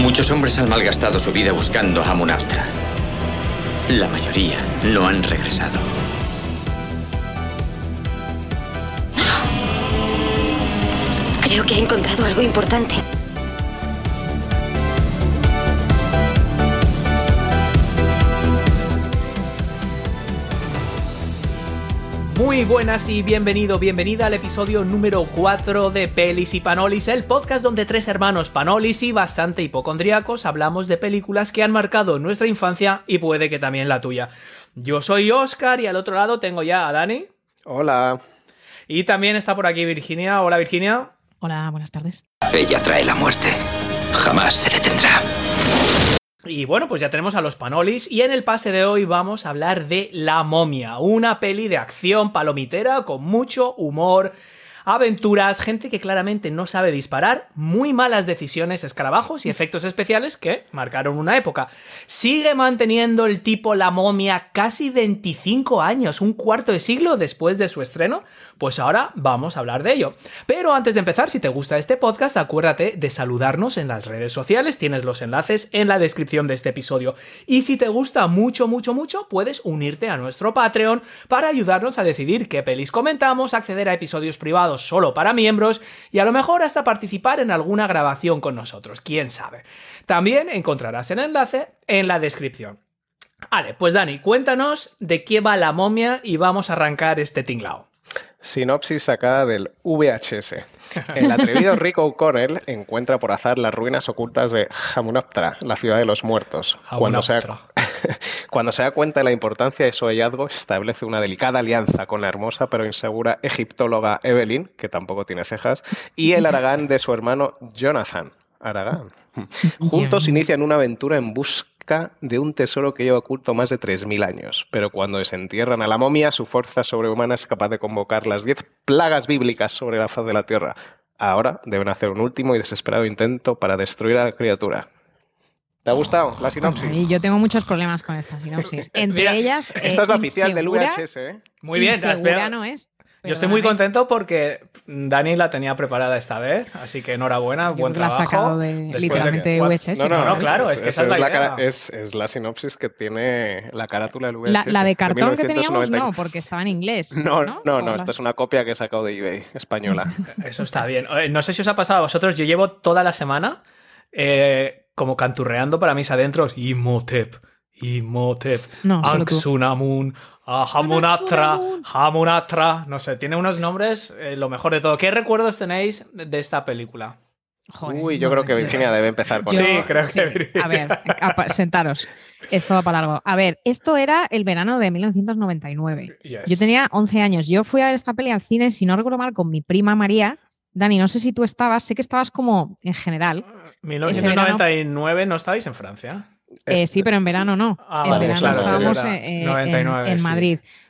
Muchos hombres han malgastado su vida buscando a Munastra. La mayoría no han regresado. Creo que ha encontrado algo importante. Muy buenas y bienvenido, bienvenida al episodio número 4 de Pelis y Panolis, el podcast donde tres hermanos Panolis y bastante hipocondriacos hablamos de películas que han marcado nuestra infancia y puede que también la tuya. Yo soy Oscar y al otro lado tengo ya a Dani. Hola. Y también está por aquí Virginia. Hola Virginia. Hola, buenas tardes. Ella trae la muerte. Jamás se detendrá. Y bueno, pues ya tenemos a los Panolis y en el pase de hoy vamos a hablar de La momia, una peli de acción palomitera con mucho humor, aventuras, gente que claramente no sabe disparar, muy malas decisiones, escarabajos y efectos especiales que marcaron una época. Sigue manteniendo el tipo La momia casi 25 años, un cuarto de siglo después de su estreno, pues ahora vamos a hablar de ello. Pero antes de empezar, si te gusta este podcast, acuérdate de saludarnos en las redes sociales, tienes los enlaces en la descripción de este episodio. Y si te gusta mucho, mucho, mucho, puedes unirte a nuestro Patreon para ayudarnos a decidir qué pelis comentamos, acceder a episodios privados solo para miembros y a lo mejor hasta participar en alguna grabación con nosotros, quién sabe. También encontrarás el enlace en la descripción. Vale, pues Dani, cuéntanos de qué va la momia y vamos a arrancar este tinglao. Sinopsis sacada del VHS. El atrevido Rico O'Connell encuentra por azar las ruinas ocultas de Hamunaptra, la ciudad de los muertos. Cuando se, cuando se da cuenta de la importancia de su hallazgo, establece una delicada alianza con la hermosa pero insegura egiptóloga Evelyn, que tampoco tiene cejas, y el Aragán de su hermano Jonathan. Aragán. Juntos inician una aventura en busca de un tesoro que lleva oculto más de 3.000 años. Pero cuando desentierran a la momia, su fuerza sobrehumana es capaz de convocar las 10 plagas bíblicas sobre la faz de la Tierra. Ahora deben hacer un último y desesperado intento para destruir a la criatura. ¿Te ha gustado la sinopsis? Y yo tengo muchos problemas con esta sinopsis. Entre Mira, ellas. Esta eh, es la oficial del VHS, ¿eh? Muy bien, espera. no es. Yo estoy muy contento porque Dani la tenía preparada esta vez, así que enhorabuena, Yo buen que la ha trabajo. sacado de- Después literalmente que- de VHS. No, no, claro, es que esa es la idea. cara- es, es la sinopsis que tiene la carátula del VHS. La, la de cartón que teníamos 1990. no, porque estaba en inglés. No, no, no, ¿O no, la- esta es una copia que he sacado de eBay, española. Eso está bien. Eh, No sé si os ha pasado a vosotros, yo llevo toda la semana eh, como canturreando para mis adentros. Imhotep, Imhotep, No. Anxunamun, Hamunatra. Hamunatra. No sé, tiene unos nombres eh, lo mejor de todo. ¿Qué recuerdos tenéis de- esta película? Joder, Uy, yo no, creo que. Virginia debe empezar con Sí, esto. creo que sí. Virginia. A ver, sentaros. Esto va para largo. A ver, esto era el verano de 1999. Yes. Yo tenía 11 años. Yo fui a ver esta peli al cine, si no recuerdo mal, con mi prima María. Dani, no sé si tú estabas, sé que estabas como en general. 1999 no estabais en Francia. Eh, sí, pero en verano no. Ah, en vale, verano claro, estábamos verdad. eh, en- 99, en, sí.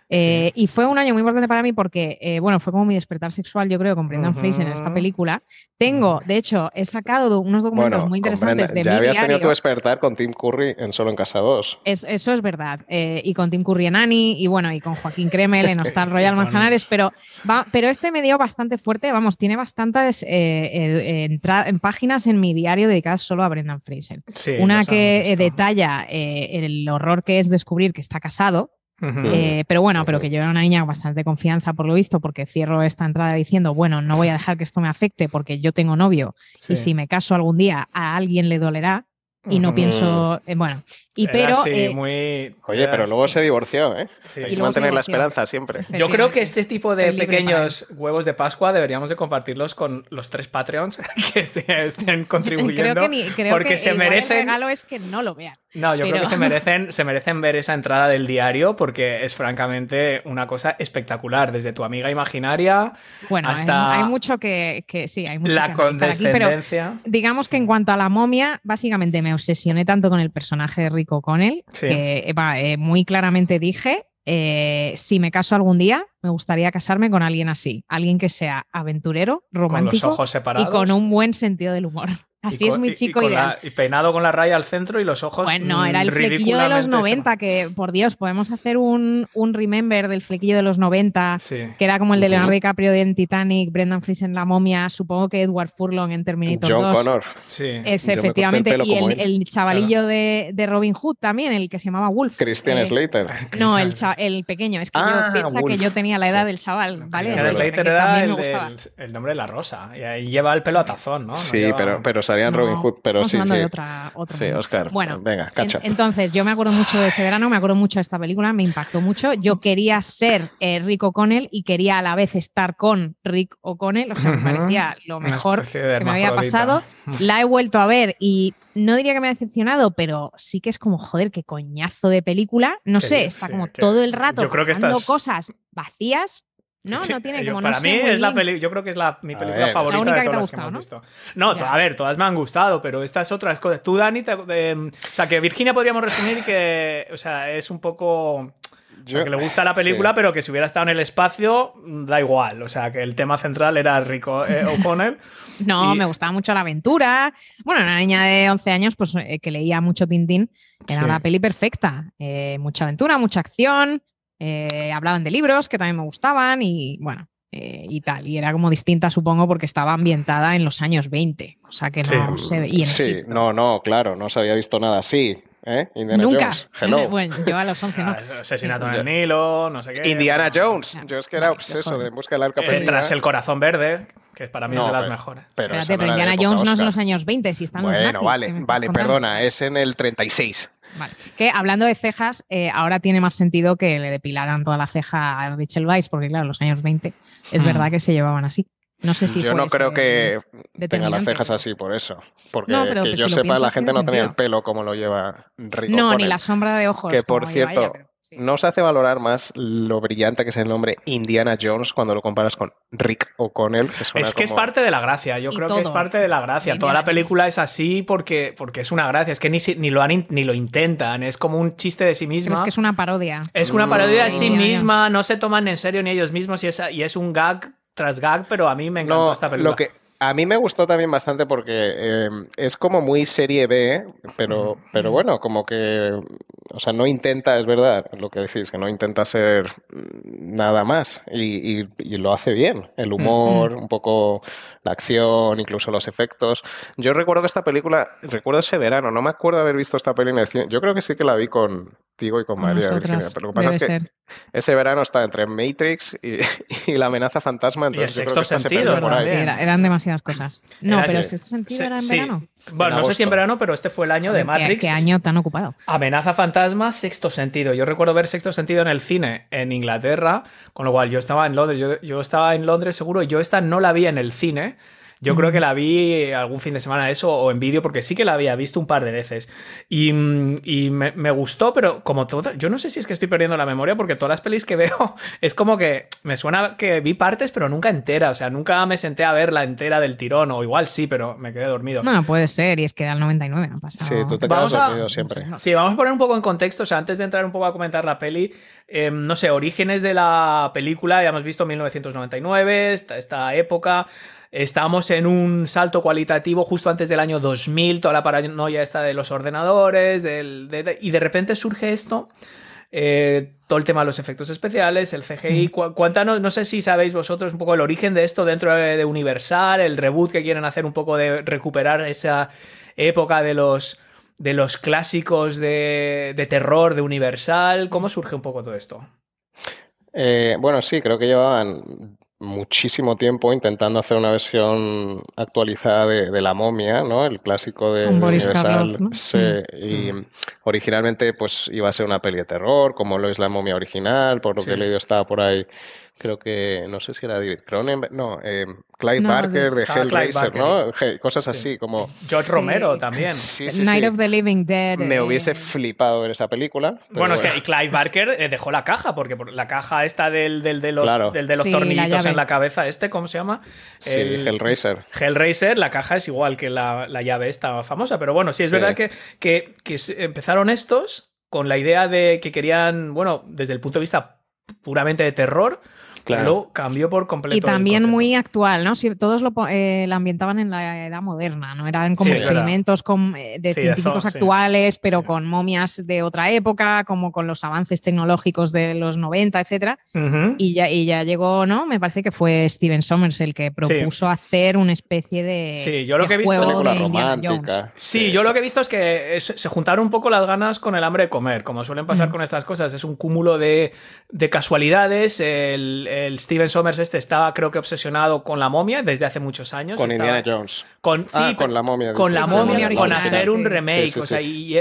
Eh, Y fue un año muy importante para mí porque, eh, bueno, fue como mi despertar sexual, yo creo, con Brendan. Fraser en esta película. Tengo, de hecho, he sacado do- unos documentos Bueno, muy interesantes de ya mi habías tenido tu despertar con Tim Curry en Solo en Casa 2. Es- eso es verdad. Eh, y con Tim Curry en Annie, y bueno, y con Joaquín Cremel en Hostal Royal Manzanares, pero, va, pero este me dio bastante fuerte, vamos, tiene bastantes entra- en páginas en mi diario dedicadas solo a Brendan Fraser. Sí, Una que detalla el horror que es descubrir que está casado, Eh, pero bueno, pero que yo era una niña con bastante confianza por lo visto, porque cierro esta entrada diciendo, bueno, no voy a dejar que esto me afecte porque yo tengo novio Sí. y si me caso algún día a alguien le dolerá y no pienso, eh, bueno, y Era pero... así, eh, muy... Oye, pero luego se divorció, ¿eh? Sí. Hay Y que mantener la esperanza siempre. Yo creo que este tipo de pequeños huevos de Pascua deberíamos de compartirlos con los tres Patreons que se estén contribuyendo. creo que, ni- creo porque que se igual el merecen. regalo es que no lo vean. No, yo creo que se merecen, se merecen ver esa entrada del diario porque es francamente una cosa espectacular. Desde tu amiga imaginaria Bueno, hasta hay, mucho que, que sí, hay mucho la que analizar aquí, pero condescendencia. digamos que en cuanto a la momia, básicamente me obsesioné tanto con el personaje de Rico Connell Sí. que eh, va, eh, muy claramente dije, eh, si me caso algún día, me gustaría casarme con alguien así, alguien que sea aventurero, con los romántico ojos separados. y con un buen sentido del humor. Así es muy chico y, ideal. y, peinado con la raya al centro y los ojos. Bueno, era el flequillo de los 90, que por Dios, podemos hacer un, un remember del flequillo de los 90, que era como el de Leonardo DiCaprio en Titanic, Brendan Fraser en La Momia, supongo que Edward Furlong en Terminator John 2. Connor. Sí. Es efectivamente. El y el, el, chavalillo de, de, Robin Hood también, el que se llamaba Wolf. Christian eh, Slater. No, el, el pequeño. Es que ah, yo piensa Wolf. que yo tenía la edad sí. del chaval, ¿vale? Christian Slater era el, el, nombre de la rosa. Y ahí lleva el pelo a tazón, ¿no? no sí, lleva... pero, pero en Robin Hood. Pero sí, hablando sí. de otra, otra sí, Oscar. Bueno, venga, cacha. En, entonces, yo me acuerdo mucho de ese verano, me acuerdo mucho de esta película, me impactó mucho. Yo quería ser eh, Rick O'Connell y quería a la vez estar con Rick O'Connell, o sea, me parecía lo mejor que me había pasado. La he vuelto a ver y no diría que me ha decepcionado, pero sí que es como, joder, qué coñazo de película. No sé, está sí, como todo el rato pasando estás... cosas vacías no, no tiene como Para no mí sé, es la peli yo creo que es la, mi película ver, favorita la única de que te ha todas gustado, las que hemos visto. No, Ya. a ver, todas me han gustado, pero estas otras cosas. Tú, Dani, te- eh, o sea, que Virginia podríamos resumir que, o sea, es un poco... o sea, Yo- que le gusta la película, sí. pero que si hubiera estado en el espacio, mm, da igual. O sea, que el tema central era Rico eh, O'Connell. No, Y- me gustaba mucho la aventura. Bueno, una niña de 11 años pues, eh, que leía mucho Tintín. Era Sí. una peli perfecta. Eh, mucha aventura, mucha acción. Eh, hablaban de libros que también me gustaban y bueno, eh, y tal. Y era como distinta, supongo, porque estaba ambientada en los años 20. O sea que no Sí. se ve. Y en sí, Egipto. no, no, claro, no se había visto nada así. ¿eh? Indiana Nunca. Jones. Hello. Bueno, yo a los 11 no. Ah, Asesinato en el Nilo, no sé qué. Indiana Bueno, Jones. Yo es que era Vale, obseso de busca del arca eh, perdida. tras el corazón verde, que para mí es de las pero- mejores. Pero Espérate, pero Indiana Jones no es en los años 20, si están los Bueno, nazis, vale, ¿qué me estás vale, contando? perdona, es en el 36. Vale. Que hablando de cejas, eh, ahora tiene más sentido que le depilaran toda la ceja a Rachel Weisz, porque claro, en los años 20 es Hmm. verdad que se llevaban así. No sé si Yo no creo que tenga las cejas así por eso. Porque No, pero que que yo si sepa, la gente no tenía el pelo como lo lleva Rick No, ni la sombra de ojos. Que por cierto, ella, pero sí. no se hace valorar más lo brillante que es el nombre Indiana Jones cuando lo comparas con Rick O'Connell. Que suena Es que es parte de la gracia, yo Y creo que es parte de la gracia. Indiana Toda la película es así porque, porque es una gracia, es que ni, ni, lo han, in- ni lo intentan, es como un chiste de sí Pero misma. es que es una parodia. Es una parodia de sí misma, no se toman en serio ni ellos mismos y es, y es un gag tras gag, pero a mí me encantó No, esta película. lo que a mí me gustó también bastante porque eh, es como muy serie B, pero, pero bueno, como que, o sea, no intenta, es verdad, lo que decís, que no intenta ser mm, nada más y, y- y lo hace bien. El humor, un poco la acción, incluso los efectos. Yo recuerdo que esta película, recuerdo ese verano, no me acuerdo haber visto esta peli en el cine. Yo creo que sí que la vi con Tigo y con Con María Virginia, pero lo que pasa es que ser. ese verano estaba entre Matrix y, y la amenaza fantasma. Entonces el yo creo que sexto se sentido, perdió por ¿no? ahí. Sí, También. era- eran demasiadas cosas. No, pero si este sentido era en sí. verano. Bueno, En no sé si en verano, pero este fue el año de ¿Qué- Matrix. ¿Qué, año tan ocupado? Amenaza fantasma, sexto sentido. Yo recuerdo ver sexto sentido en el cine en Inglaterra, con lo cual yo estaba en Londres, yo, yo estaba en Londres seguro, yo esta no la vi en el cine. Yo creo que la vi algún fin de semana eso o en vídeo porque sí que la había visto un par de veces y, mm, y me, me gustó, pero como todo, yo no sé si es que estoy perdiendo la memoria porque todas las pelis que veo es como que me suena que vi partes pero nunca entera, o sea, nunca me senté a ver la entera del tirón o igual sí, pero me quedé dormido. No, puede ser, y es que era el 99, no pasa Sí, tú te quedas Vamos a- dormido siempre. Sí, vamos a poner un poco en contexto, o sea, antes de entrar un poco a comentar la peli, eh, no sé, orígenes de la película, ya hemos visto 1999, esta, esta época, estamos en un salto cualitativo justo antes del año 2000, toda la paranoia esta de los ordenadores, del- de- de- y de repente surge esto. eh, todo el tema de los efectos especiales, el CGI. Cu- Cuéntanos, no sé si sabéis vosotros un poco el origen de esto dentro de, de Universal, el reboot que quieren hacer un poco de recuperar esa época de los, de los clásicos de, de terror de Universal. ¿Cómo surge un poco todo esto? Eh, bueno, sí, creo que llevaban muchísimo tiempo intentando hacer una versión actualizada de, de La momia, ¿no? El clásico de, Universal. Sí, y originalmente pues iba a ser una peli de terror, como lo es La momia original, por lo Sí. que he leído estaba por ahí. Creo que, no sé si era David Cronenberg, no, eh, Clive No, Barker de Hellraiser. ¿no? Cosas así, como... George Romero también. Sí, sí, Night sí. of the Living Dead. Me eh, hubiese flipado ver esa película. Bueno, es que y Clive Barker eh, dejó la caja, porque por- la caja esta del, del de los, Claro. del de los la tornillitos en la cabeza, este, ¿cómo se llama? Sí, El- Hellraiser. Hellraiser, la caja es igual que la, la llave esta famosa, pero bueno, sí, es Sí. verdad que, que, empezaron estos con la idea de que querían, bueno, desde el punto de vista puramente de terror, Claro. cambió por completo. Y también muy actual, ¿no? Si todos lo, eh, la ambientaban en la edad moderna, ¿no? Eran como experimentos con, eh, de científicos actuales, pero con momias de otra época, como con los avances tecnológicos de los 90, etcétera. y, ya, y ya llegó, ¿no? Me parece que fue Steven Sommers el que propuso hacer una especie de. Sí, yo lo que he visto. Sí, yo lo que he visto es que se juntaron un poco las ganas con el hambre de comer, como suelen pasar mm. con estas cosas. Es un cúmulo de, de casualidades. El el Steven Sommers este estaba, creo que, obsesionado con la momia desde hace muchos años. Con Indiana Jones. Con, ah, con la momia. Con la momia, con hacer un remake. o sea, y,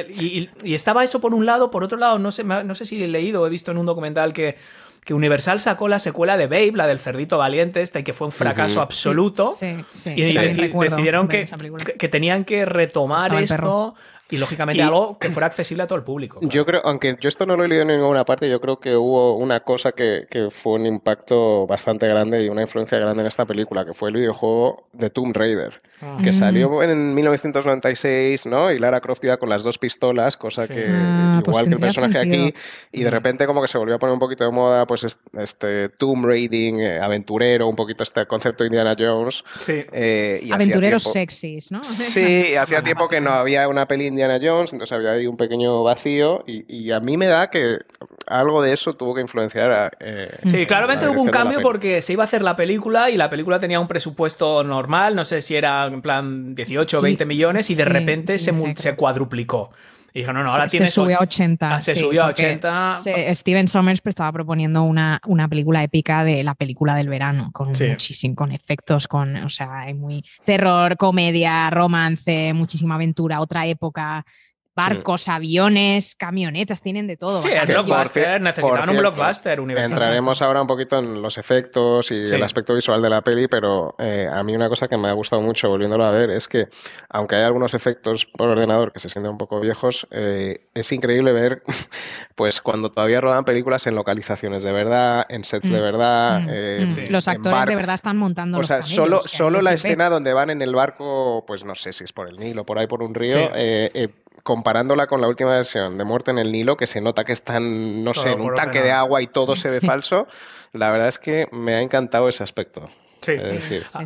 estaba eso por un lado, por otro lado, no sé, no sé si he leído o he visto en un documental que que Universal sacó la secuela de Babe, la del cerdito valiente, esta, y que fue un fracaso absoluto. y decidieron que, que, tenían que retomar esto y lógicamente algo que fuera accesible a todo el público. Yo creo, aunque yo esto no lo he leído en ninguna parte, yo creo que hubo una cosa que, que, fue un impacto bastante grande y una influencia grande en esta película, que fue el videojuego de Tomb Raider, ah. que salió en 1996, ¿no? Y Lara Croft iba con las dos pistolas, cosa que ah, pues igual que el personaje aquí, y de repente como que se volvió a poner un poquito de moda, pues este Tomb Raiding, eh, aventurero, un poquito este concepto de Indiana Jones. Sí. Eh, Aventureros sexys, ¿no? Sí, hacía tiempo que no había una peli Indiana Jones, entonces había ahí un pequeño vacío y, a mí me da que algo de eso tuvo que influenciar a... Eh, sí, claramente hubo un cambio porque se iba a hacer la película y la película tenía un presupuesto normal, no sé si era en plan 18 o 20 millones y de repente se, se cuadruplicó. Y dijo, no, no, ahora tiene. Se subió a 80. Ah, se subió a 80. Steven Sommers pues, estaba proponiendo una, una película épica de la película del verano, con muchísimo, con efectos, con, o sea, hay muy terror, comedia, romance, muchísima aventura, otra época barcos, aviones, camionetas, tienen de todo. Sí, es blockbuster, necesitaban un blockbuster universal. Entraremos ahora un poquito en los efectos y el aspecto visual de la peli, pero eh, a mí una cosa que me ha gustado mucho volviéndolo a ver es que, aunque hay algunos efectos por ordenador que se sienten un poco viejos, eh, es increíble ver, pues cuando todavía rodan películas en localizaciones de verdad, en sets de mm, verdad. Mm, eh, mm. Los actores de verdad están montando. O sea, solo, solo la escena donde van en el barco, pues no sé si es por el Nilo, por ahí por un río comparándola con la última versión de Muerte en el Nilo, que se nota que están, no sé, en un tanque de agua y todo se ve falso, la verdad es que me ha encantado ese aspecto. Sí,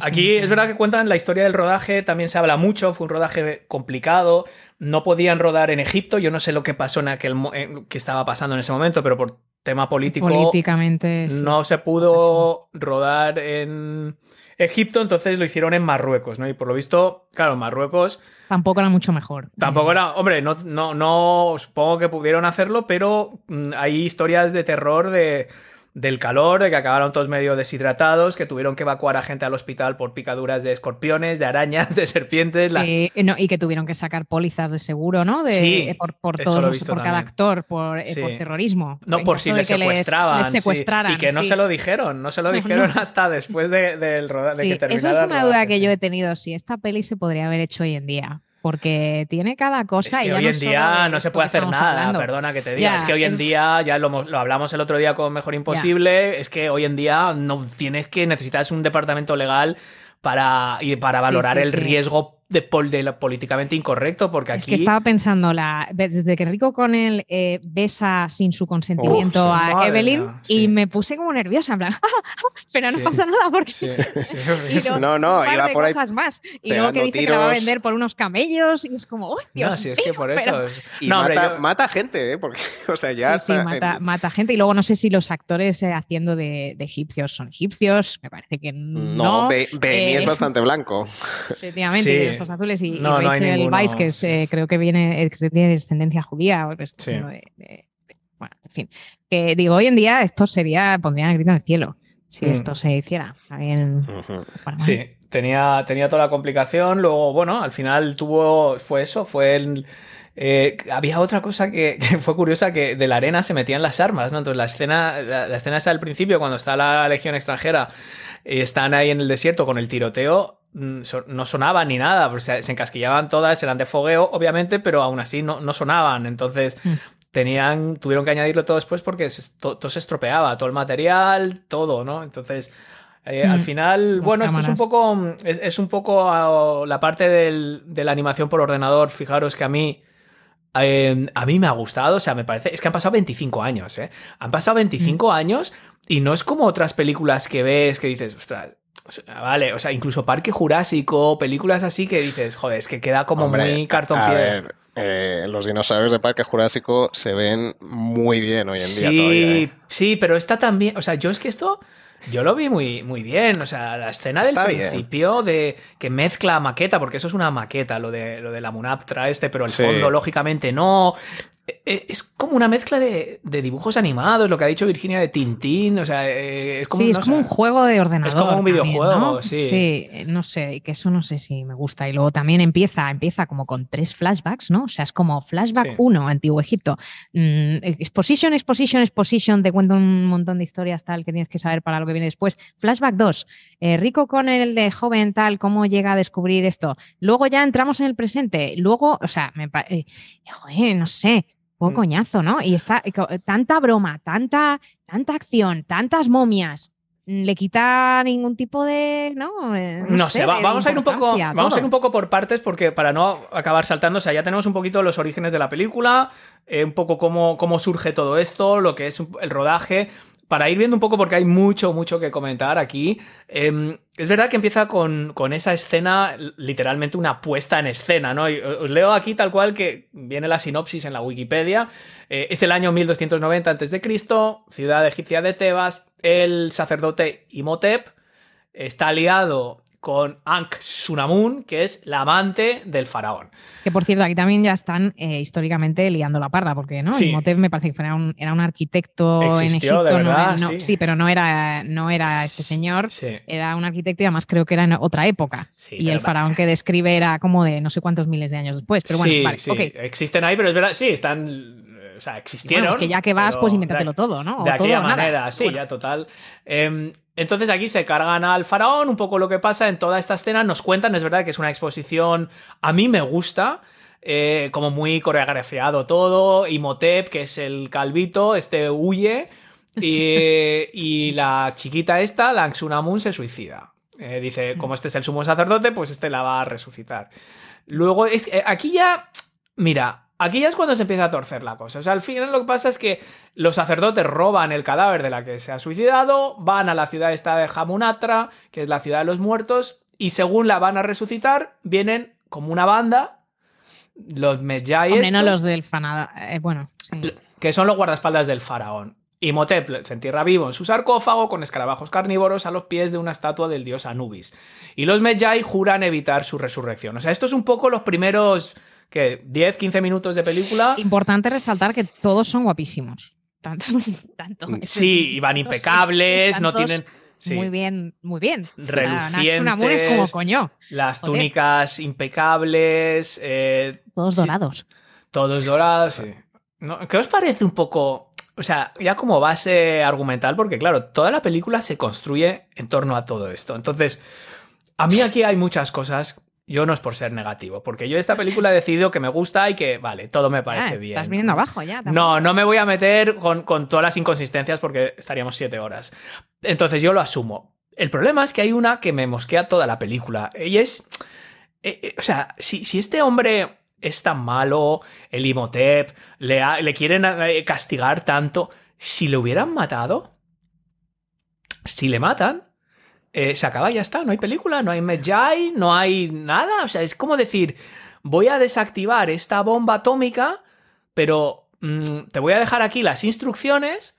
Aquí es verdad que cuentan la historia del rodaje, también se habla mucho, fue un rodaje complicado, no podían rodar en Egipto, yo no sé lo que pasó en aquel que estaba pasando en ese momento, pero por tema político políticamente no se pudo rodar en Egipto, entonces lo hicieron en Marruecos, ¿no? Y por lo visto, claro, Marruecos... Tampoco era mucho mejor. Tampoco era, hombre, no, no, no supongo que pudieron hacerlo, pero mm, hay historias de terror de del calor, de que acabaron todos medio deshidratados, que tuvieron que evacuar a gente al hospital por picaduras de escorpiones, de arañas, de serpientes. Sí, y que tuvieron que sacar pólizas de seguro, ¿no? De, sí, eh, por, por todos por cada actor, por, eh, por terrorismo. No, por si les secuestraban. secuestraran. Y que no se lo dijeron, no se lo dijeron hasta después de, del rodaje. De que Esa es una duda que yo he tenido, si esta peli se podría haber hecho hoy en día porque tiene cada cosa. Es que hoy en día no se puede hacer nada, perdona que te diga. es que hoy en día, ya lo, hablamos el otro día con Mejor Imposible, es que hoy en día no tienes que necesitas un departamento legal para, y para valorar el riesgo de, de, lo políticamente incorrecto, porque aquí... Es que estaba pensando, la, desde que Rico con él eh, besa sin su consentimiento a Evelyn y me puse como nerviosa, en plan, pero no pasa nada porque... no, no, iba por ahí cosas más. Y luego que dice que la va a vender por unos camellos y es como, ¡oh, Dios No, si es que por eso... Y mata, mata, gente, ¿eh? Porque, o sea, ya... Sí, mata, mata, gente y luego no sé si los actores eh, haciendo de, de, egipcios son egipcios, me parece que no. No, Benny es bastante blanco. Efectivamente, azules y, Rachel Weisz, que eh, creo que viene, que tiene descendencia judía. bueno, en fin. Que digo, hoy en día esto sería, pondrían el grito en el cielo si mm. esto se hiciera. sí, tenía, tenía toda la complicación. Luego, bueno, al final tuvo, fue eso, fue el. Eh, había otra cosa que, fue curiosa, que de la arena se metían las armas, ¿no? Entonces la escena, la, la escena esa al principio, cuando está la legión extranjera, y están ahí en el desierto con el tiroteo, no sonaban ni nada, pues se, encasquillaban todas, eran de fogueo, obviamente, pero aún así no, no sonaban. Entonces, mm. tenían, tuvieron que añadirlo todo después porque todo, se estropeaba, todo el material, todo, ¿no? Entonces, eh, al mm. final, bueno, esto es un poco, es, un poco la parte de la animación por ordenador. Fijaros que a mí eh, a mí me ha gustado, o sea, me parece, es que han pasado 25 años, ¿eh? Han pasado 25 mm. años y no es como otras películas que ves que dices, ostras, vale, o sea, incluso Parque Jurásico, películas así que dices, joder, es que queda como muy cartón piedra. Eh, los dinosaurios de Parque Jurásico se ven muy bien hoy en día. Sí, ¿eh? sí, pero está también, o sea, yo es que esto yo lo vi muy, muy bien. O sea, la escena del principio de que mezcla maqueta, porque eso es una maqueta, lo de, lo de la Munaptra este, pero el fondo, lógicamente, no. E, e, es como una mezcla de, dibujos animados, lo que ha dicho Virginia de Tintín. O sea, e, es como, sí, es como un juego de ordenador. Es como un videojuego, sí. Sí, no sé, que eso no sé si me gusta. Y luego también empieza, empieza como con tres flashbacks, ¿no? O sea, es como flashback 1, Antiguo Egipto. Mm, exposition, exposition, exposition, te cuento un montón de historias tal que tienes que saber para lo que viene después. Flashback 2, eh, Rico con el de joven tal, cómo llega a descubrir esto. Luego ya entramos en el presente. Luego, o sea, me eh, joder, no sé poco mm. coñazo, ¿no? Y está tanta broma, tanta, tanta acción, tantas momias. Mm, le quita ningún tipo de no, eh, no, sé, vamos a ir un poco vamos a ir un poco por partes porque para no acabar saltando o sea ya tenemos un poquito los orígenes de la película eh, un poco cómo, cómo surge todo esto lo que es el rodaje para ir viendo un poco, porque hay mucho, mucho que comentar aquí, em, es verdad que empieza con, esa escena, literalmente una puesta en escena, ¿no? os leo aquí tal cual que viene la sinopsis en la Wikipedia. Eh, es el año 1290 a.C., ciudad egipcia de Tebas, el sacerdote Imhotep está aliado con Ankh Sunamun, que es la amante del faraón. Que por cierto, aquí también ya están eh, históricamente liando la parda, porque ¿no? Sí. me parece que era un, era un arquitecto en Egipto. sí. pero no era, no era este señor, era un arquitecto y además creo que era en otra época. y el faraón que describe era como de no sé cuántos miles de años después. Pero bueno, vale, okay. existen ahí, pero es verdad, sí, están o sea, existieron. Bueno, es que ya que vas, pues invéntatelo todo, ¿no? de aquella manera, sí, ya total. Em, entonces aquí se cargan al faraón, un poco lo que pasa en toda esta escena, nos cuentan, es verdad que es una exposición, a mí me gusta, eh, como muy coreografiado todo, y Motep, que es el calvito, este huye, y, la chiquita esta, la Anxunamun, se suicida. Eh, dice, como este es el sumo sacerdote, pues este la va a resucitar. Luego, es, eh, aquí ya, mira, Aquí ya es cuando se empieza a torcer la cosa. O sea, al final lo que pasa es que los sacerdotes roban el cadáver de la que se ha suicidado, van a la ciudad esta de Hamunatra, que es la ciudad de los muertos, y según la van a resucitar, vienen como una banda, los Medjay. menos los del Fanada. Eh, bueno, Que son los guardaespaldas del faraón. Y Motep se entierra vivo en su sarcófago con escarabajos carnívoros a los pies de una estatua del dios Anubis. Y los Medjay juran evitar su resurrección. O sea, esto es un poco los primeros que 10, 15 minutos de película. Importante resaltar que todos son guapísimos. Tanto, tanto. Sí, y van impecables, no tienen. Muy bien, muy bien. Relucientes. como coño. Las túnicas impecables. Eh, todos dorados. Todos dorados, sí. ¿Qué os parece un poco? O sea, ya como base argumental, porque claro, toda la película se construye en torno a todo esto. Entonces, a mí aquí hay muchas cosas yo no es por ser negativo, porque yo esta película he decidido que me gusta y que, vale, todo me parece bien. Estás viniendo abajo ya. No, no me voy a meter con, todas las inconsistencias porque estaríamos siete horas. Entonces yo lo asumo. El problema es que hay una que me mosquea toda la película. Y es. Eh, eh, o sea, si, si, este hombre es tan malo, el Imhotep, le, le quieren eh, castigar tanto, si le hubieran matado. Si le matan, eh, se acaba ya está. No hay película, no hay Medjay, no hay nada. O sea, es como decir, voy a desactivar esta bomba atómica, pero mm, te voy a dejar aquí las instrucciones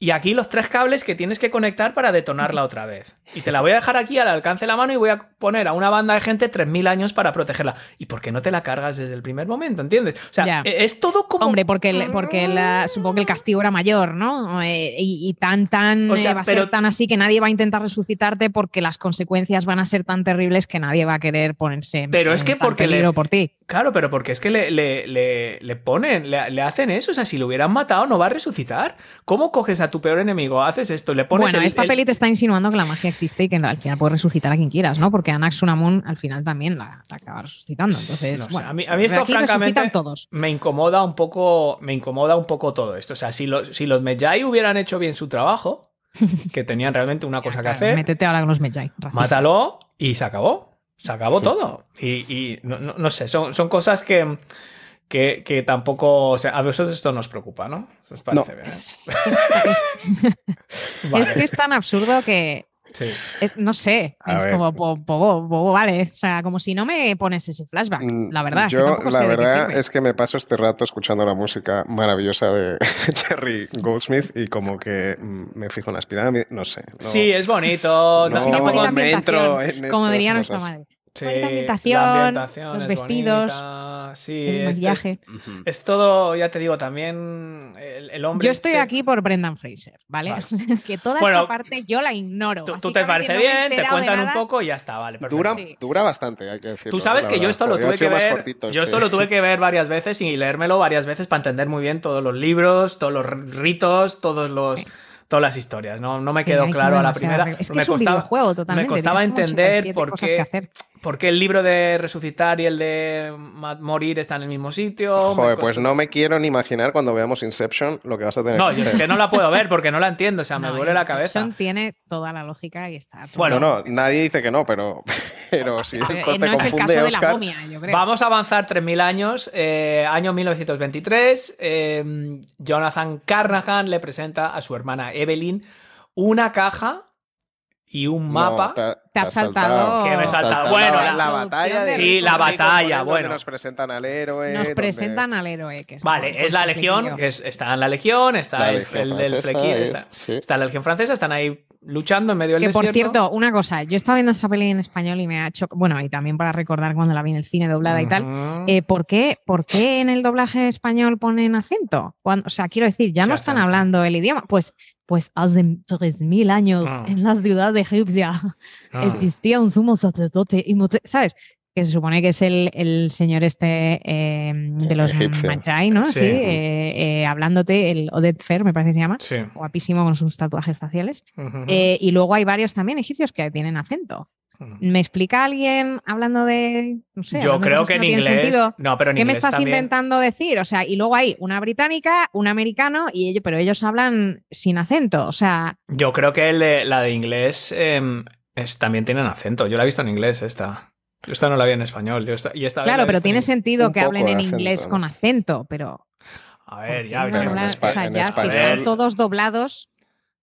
y aquí los tres cables que tienes que conectar para detonarla otra vez. Y te la voy a dejar aquí al alcance de la mano y voy a poner a una banda de gente 3.000 años para protegerla. ¿Y por qué no te la cargas desde el primer momento? ¿Entiendes? O sea, e-, es todo como... Hombre, porque, porque supongo que el castigo era mayor, ¿no? Eh, y, tan, tan... Eh, va a ser tan así que nadie va a intentar resucitarte porque las consecuencias van a ser tan terribles que nadie va a querer ponerse pero es que porque le, por ti. Claro, pero porque es que le, le, ponen, le, hacen eso. O sea, si lo hubieran matado no va a resucitar. ¿Cómo coges a tu peor enemigo, haces esto, le pones. Bueno, esta peli te está insinuando que la magia existe y que al final puedes resucitar a quien quieras, ¿no? Porque Anax Sunamun al final también la, acaba resucitando. Entonces, a, mí, esto, francamente, me incomoda un poco. Me incomoda un poco todo esto. O sea, si los, si los Medjay hubieran hecho bien su trabajo, que tenían realmente una cosa que hacer. Métete ahora con los Medjay. Mátalo y se acabó. Se acabó todo. Y, no, sé, son, son cosas que que, que, tampoco. O sea, a vosotros esto nos preocupa, ¿no? ¿Os parece no. Es, es, que es tan absurdo que, es, no sé, es como, bobo, vale. O sea, como si no me pones ese flashback, mm, la verdad. Yo, la verdad es que me paso este rato escuchando la música maravillosa de Jerry Goldsmith y como que mm, me fijo en las pirámides, no sé. sí, es bonito. tampoco me entro en Como diría nuestra madre. Sí, la ambientación, los vestidos, el maquillaje. Es, todo, ya te digo, también el, hombre. Yo estoy aquí por Brendan Fraser, ¿vale? es que toda esta parte yo la ignoro. Tú, te parece bien, te cuentan un poco y ya está, vale. Dura, dura, bastante, hay que decirlo. Tú sabes que yo esto lo tuve que ver. Yo esto lo tuve que ver varias veces y leérmelo varias veces para entender muy bien todos los libros, todos los ritos, todos los todas las historias. No, no me quedó claro a la primera. Es que me es costaba, un videojuego totalmente. Me costaba entender por qué, por qué el libro de resucitar y el de morir están en el mismo sitio. Joder, pues no me quiero ni imaginar cuando veamos Inception lo que vas a tener. No, yo es que no la puedo ver porque no la entiendo, o sea, me duele la cabeza. Inception tiene toda la lógica y está. Bueno, no, nadie dice que no, pero, pero si esto te no es el caso de la momia, yo creo. Vamos a avanzar 3.000 años. Eh, año 1923, eh, Jonathan Carnahan le presenta a su hermana Evelyn una caja y un mapa. te, has saltado. Que me he saltado. Bueno, la, batalla. sí, la batalla. Bueno. Nos presentan al héroe. Nos presentan al héroe. vale, es la legión. está en la legión, está el, del flequín. Está, está, la legión francesa, están ahí luchando en medio del que, desierto. Por cierto, una cosa, yo estaba viendo esta peli en español y me ha hecho, bueno, y también para recordar cuando la vi en el cine doblada y tal, eh, ¿por, qué, ¿por qué en el doblaje español ponen acento? Cuando, o sea, quiero decir, ya no están hablando el idioma, pues, pues hace 3.000 años ah. en la ciudad de Egipcia ah. existía un sumo sacerdote, y, ¿sabes? que se supone que es el, el señor este eh, de los Machai, ¿no? Sí, eh, eh, hablándote, el Odette Fer, me parece que se llama, guapísimo con sus tatuajes faciales. y luego hay varios también egipcios que tienen acento. ¿Me explica alguien hablando de.? No sé, Yo creo que, en inglés. No, pero en ¿Qué me estás intentando decir? O sea, y luego hay una británica, un americano, y ellos, pero ellos hablan sin acento. O sea. Yo creo que la de inglés em, es, también tienen acento. Yo la he visto en inglés esta. Yo esta no la vi en español. y esta claro, pero tiene sentido que hablen en inglés con acento, pero. A ver, ya, o sea, ya si están todos doblados,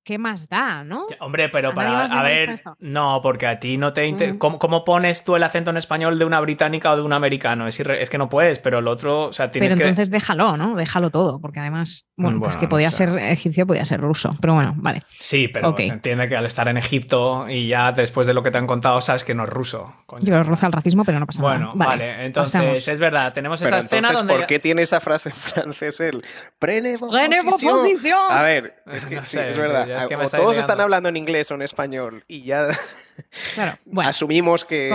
¿qué más da, no? Hombre, pero para. A ver, no, porque a ti no te. Mm. ¿Cómo, pones tú el acento en español de una británica o de un americano? Es, es que no puedes, pero el otro. O sea, tienes pero entonces déjalo, ¿no? Déjalo todo, porque además. Bueno, pues que podía ser egipcio, podía ser ruso, pero bueno, vale. Sí, pero se entiende que al estar en Egipto y ya después de lo que te han contado, sabes que no es ruso. Yo roza el racismo, pero no pasa nada. Bueno, vale, entonces es verdad, tenemos esa escena donde. ¿Por qué tiene esa frase en francés el prene posición? A ver, es que sí, es verdad o todos están hablando en inglés o en español y ya claro, bueno, asumimos que,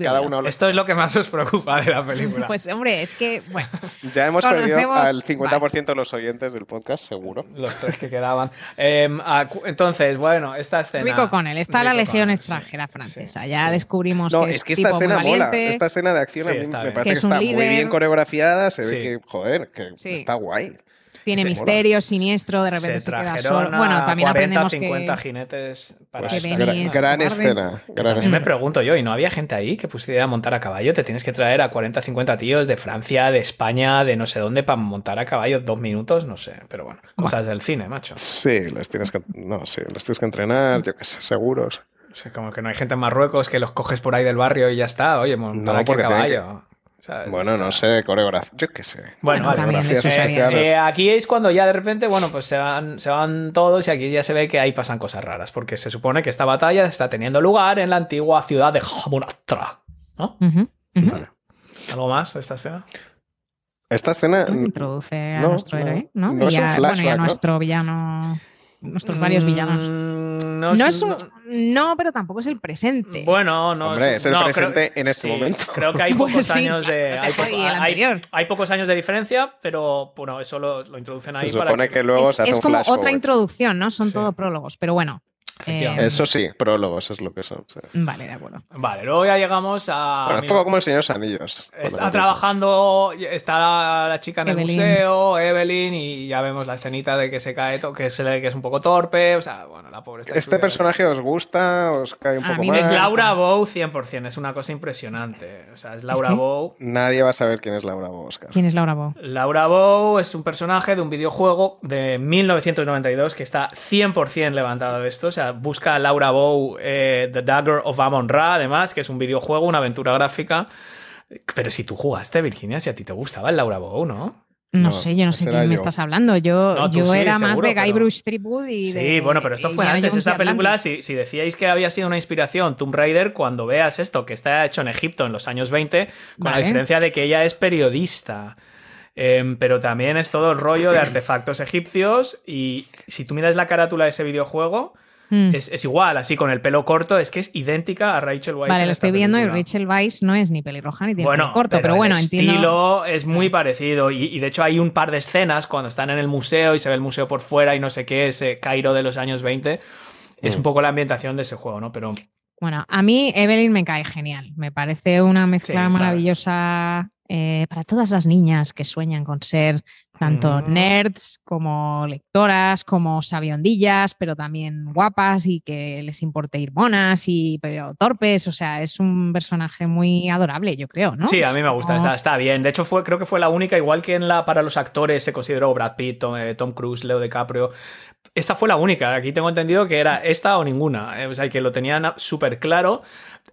cada uno habla. Esto es lo que más os preocupa de la película. pues hombre, es que, bueno. Ya hemos perdido al 50% de los oyentes del podcast, seguro. Los tres que quedaban. Em, entonces, bueno, esta escena... Rico con él, está la Legión extranjera francesa. ya descubrimos no, que es, que esta escena mola. Esta escena de acción a mí me parece que, está muy bien coreografiada, se ve que, joder, que está guay. Tiene misterio, siniestro, de repente se, queda solo. Bueno, también 40, aprendemos 50 jinetes para pues, gran, escena. Gran Me pregunto yo, ¿y no había gente ahí que pusiera a montar a caballo? Te tienes que traer a 40, 50 tíos de Francia, de España, de no sé dónde para montar a caballo dos minutos, no sé. Pero bueno, cosas del cine, macho. Sí, les tienes que, no, sí, les tienes que entrenar, yo qué sé, seguros. O sea, como que no hay gente en Marruecos que los coges por ahí del barrio y ya está. Oye, montar aquí a caballo. Bueno, no sé, coreografía, yo qué sé. Bueno, eh, aquí es cuando ya de repente, bueno, pues se van, se van todos y aquí ya se ve que ahí pasan cosas raras, porque se supone que esta batalla está teniendo lugar en la antigua ciudad de Hamunaptra, ¿no? ¿Algo más de esta escena? Esta escena introduce a nuestro héroe, ¿no? no y, a, bueno, y a nuestro villano nuestros varios villanos. Mm, no, es un, no, pero tampoco es el presente. Bueno, no es, el presente en este momento. Creo que hay pocos años de hay, pocos años de diferencia, pero bueno, eso lo, introducen ahí. Se supone que, luego es, se hace es como otra introducción, ¿no? Son todo prólogos, pero bueno. Eh, eso sí, prólogos es lo que son. Vale, de acuerdo. Vale, luego ya llegamos a. Bueno, es poco como el Señor Anillos. Está trabajando, está la, chica en el museo, Evelyn, y ya vemos la escenita de que se cae, que se le que es un poco torpe. O sea, bueno, la pobre está ¿Este personaje os gusta? ¿Os cae un poco más? Es Laura Bow 100%, es una cosa impresionante. O sea, es Laura Bow. Nadie va a saber quién es Laura Bow, Oscar. ¿Quién es Laura Bow? Laura Bow es un personaje de un videojuego de 1992 que está 100% levantado de esto. O sea, busca a Laura Bow eh, The Dagger of Amon Ra, además, que es un videojuego, una aventura gráfica. Pero si tú jugaste, Virginia, si a ti te gustaba el Laura Bow, ¿no? No, sé, yo no sé quién me estás hablando. Yo, yo era más de Guybrush Threepwood y Sí, bueno, pero esto fue antes. Esta película, si, si, decíais que había sido una inspiración Tomb Raider, cuando veas esto, que está hecho en Egipto en los años 20, con la diferencia de que ella es periodista. Em, pero también es todo el rollo de artefactos egipcios y si tú miras la carátula de ese videojuego, mm. es, igual, así con el pelo corto, es que es idéntica a Rachel Weisz. Vale, lo estoy viendo y Rachel Weisz no es ni pelirroja ni tiene pelo corto, pero, bueno, el estilo es muy parecido y, de hecho hay un par de escenas cuando están en el museo y se ve el museo por fuera y no sé qué, ese Cairo de los años 20. Es mm. un poco la ambientación de ese juego, ¿no? Pero bueno, a mí Evelyn me cae genial. Me parece una mezcla maravillosa eh, para todas las niñas que sueñan con ser tanto mm. nerds como lectoras, como sabiondillas, pero también guapas y que les importe ir monas y pero torpes. O sea, es un personaje muy adorable, yo creo, ¿no? Sí, a mí me gusta, está, bien. De hecho, fue, creo que fue la única, igual que en la para los actores se consideró Brad Pitt, Tom, eh, Tom Cruise, Leo DiCaprio. Esta fue la única. Aquí tengo entendido que era esta o ninguna. Eh, o sea, que lo tenían súper claro.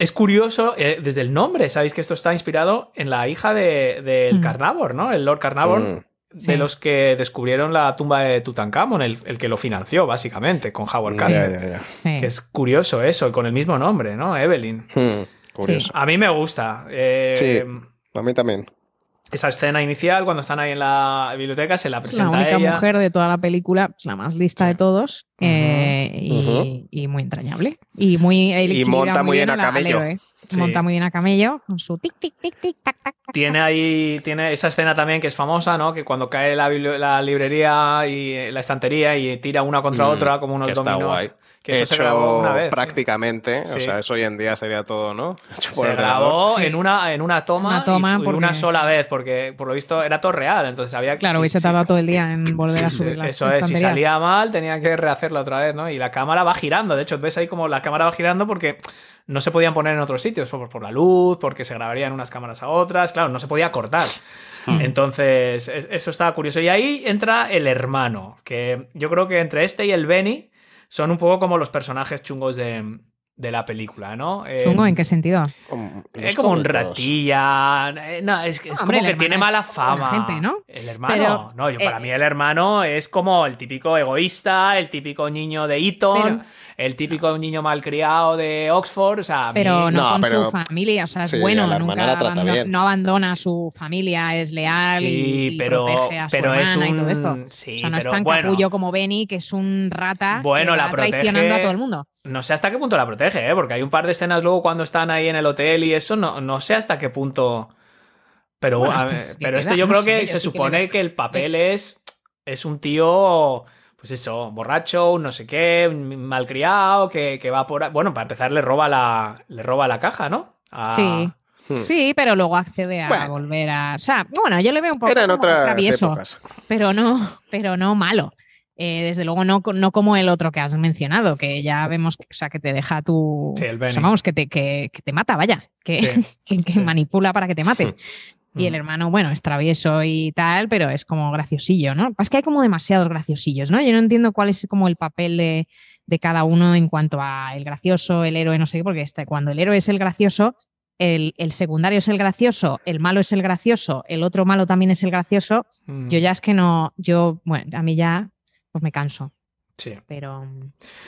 Es curioso, eh, desde el nombre, sabéis que esto está inspirado en la hija del de, mm. Carnavor, ¿no? El Lord Carnavor. Mm. De los que descubrieron la tumba de Tutankamón, el, el que lo financió, básicamente, con Howard Carter. Que es curioso eso, con el mismo nombre, ¿no? Evelyn. Hmm, curioso. A mí me gusta. Eh, sí, a mí también esa escena inicial, cuando están ahí en la biblioteca, se la presenta La única mujer de toda la película, pues, la más lista de todos eh, y, muy entrañable. Y muy y monta muy bien a camello. Monta muy bien a camello con su tic, tic, tic, tic, tac, tac. Tiene ahí, tiene esa escena también que es famosa, ¿no? Que cuando cae la, la librería y la estantería y tira una contra mm, otra como unos dominos. Que eso se grabó una vez. Prácticamente, o sea, eso hoy en día sería todo, ¿no? se grabó en una, en una toma, una y, una sola vez, porque por lo visto era todo real, entonces había Claro, hubiese tardado todo el día en volver a subir las Eso es, si salía mal tenían que rehacerlo otra vez, ¿no? Y la cámara va girando, de hecho, ves ahí como la cámara va girando porque no se podían poner en otros sitios, por, por la luz, porque se grabarían unas cámaras a otras, claro, no se podía cortar. Hmm. Entonces, eso estaba curioso. Y ahí entra el hermano, que yo creo que entre este y el Benny son un poco como los personajes chungos de, la película, ¿no? ¿Chungo en qué sentido? es como un ratilla. Eh, no, es, es como que tiene mala fama. Gente, ¿no? El hermano. no, yo, para eh, mí el hermano es como el típico egoísta, el típico niño de Eton el típico niño malcriado de Oxford, o sea, pero no, con su familia, o sea, es bueno, nunca no abandona a su familia, es leal y, pero, protege a su pero es y todo esto. Sí, o sea, no es tan capullo como Benny, que es un rata bueno, que la protege, traicionando a todo el mundo. No sé hasta qué punto la protege, ¿eh? porque hay un par de escenas luego cuando están ahí en el hotel y eso, no, no sé hasta qué punto... Pero, este pero esto yo creo que se supone que el papel es, es un tío pues eso, borracho, no sé qué, malcriado, que, que va por... Bueno, para empezar le roba la, le roba la caja, ¿no? Sí. Hmm. Sí, pero luego accede a volver a. O sea, bueno, yo le veo un poco Era en travieso, pero no, pero no malo. Eh, desde luego no, no como el otro que has mencionado, que ya vemos que, o sea, que te deja tu. Sí, el o sea, vamos, que te, que, que, te mata, vaya, que, que manipula para que te mate. Y el hermano, bueno, es travieso y tal, pero es como graciosillo, ¿no? Es que hay como demasiados graciosillos, ¿no? Yo no entiendo cuál es como el papel de, cada uno en cuanto a el gracioso, el héroe, no sé qué, porque este, cuando el héroe es el gracioso, el, secundario es el gracioso, el malo es el gracioso, el otro malo también es el gracioso, yo ya es que no, yo, bueno, a mí ya, pues me canso. Sí. Pero.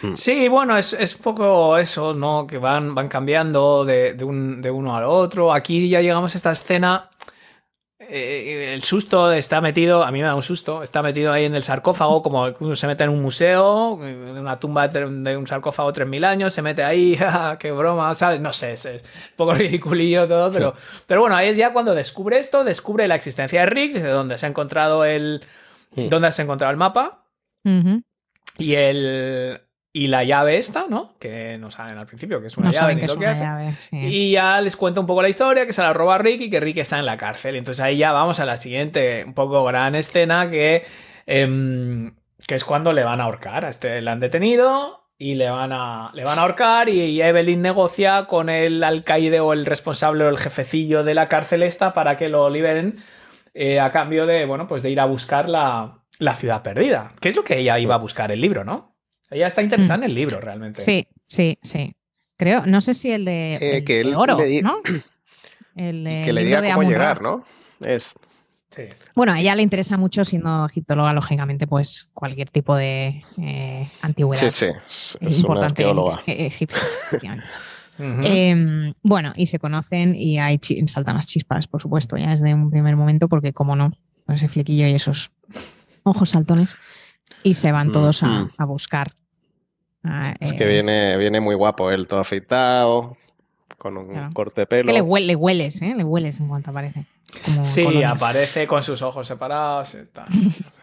Mm. Sí, bueno, es, es, poco eso, ¿no? Que van, van cambiando de, de, un, de uno al otro. Aquí ya llegamos a esta escena eh, el susto está metido, a mí me da un susto, está metido ahí en el sarcófago, como uno se mete en un museo, en una tumba de un sarcófago 3.000 años, se mete ahí, ah, qué broma, ¿sabes? No sé, es, un poco ridiculillo todo, pero, pero bueno, ahí es ya cuando descubre esto, descubre la existencia de Rick, de dónde se ha encontrado el, dónde se ha encontrado el mapa, y el, y la llave esta, ¿no? Que no saben al principio que es una llave ni lo que hace. Y ya les cuenta un poco la historia, que se la roba Rick y que Rick está en la cárcel. Entonces ahí ya vamos a la siguiente, un poco gran escena que, em, que es cuando le van a ahorcar. A este le han detenido y le van a, le van a ahorcar y, Evelyn negocia con el alcaide o el responsable o el jefecillo de la cárcel esta para que lo liberen eh, a cambio de, bueno, pues de ir a buscar la, la ciudad perdida. ¿Qué es lo que ella iba a buscar el libro, no? Ella está interesada mm. en el libro, realmente. Sí, sí, sí. Creo, no sé si el de, eh, que oro, ¿no? El, que le diga cómo llegar, ¿no? Es... Sí. Bueno, a ella le interesa mucho, siendo egiptóloga, lógicamente, pues cualquier tipo de eh, antigüedad. Sí, sí, es importante una Egipto. Em, bueno, y se conocen y hay saltan las chispas, por supuesto, ya desde un primer momento, porque como no, ese flequillo y esos ojos saltones, y se van todos a, a buscar Ah, es que eh, viene, viene muy guapo él, todo afeitado, con un corte de pelo. Es que le, le, hueles, ¿eh? Le hueles en cuanto aparece sí, aparece con sus ojos separados.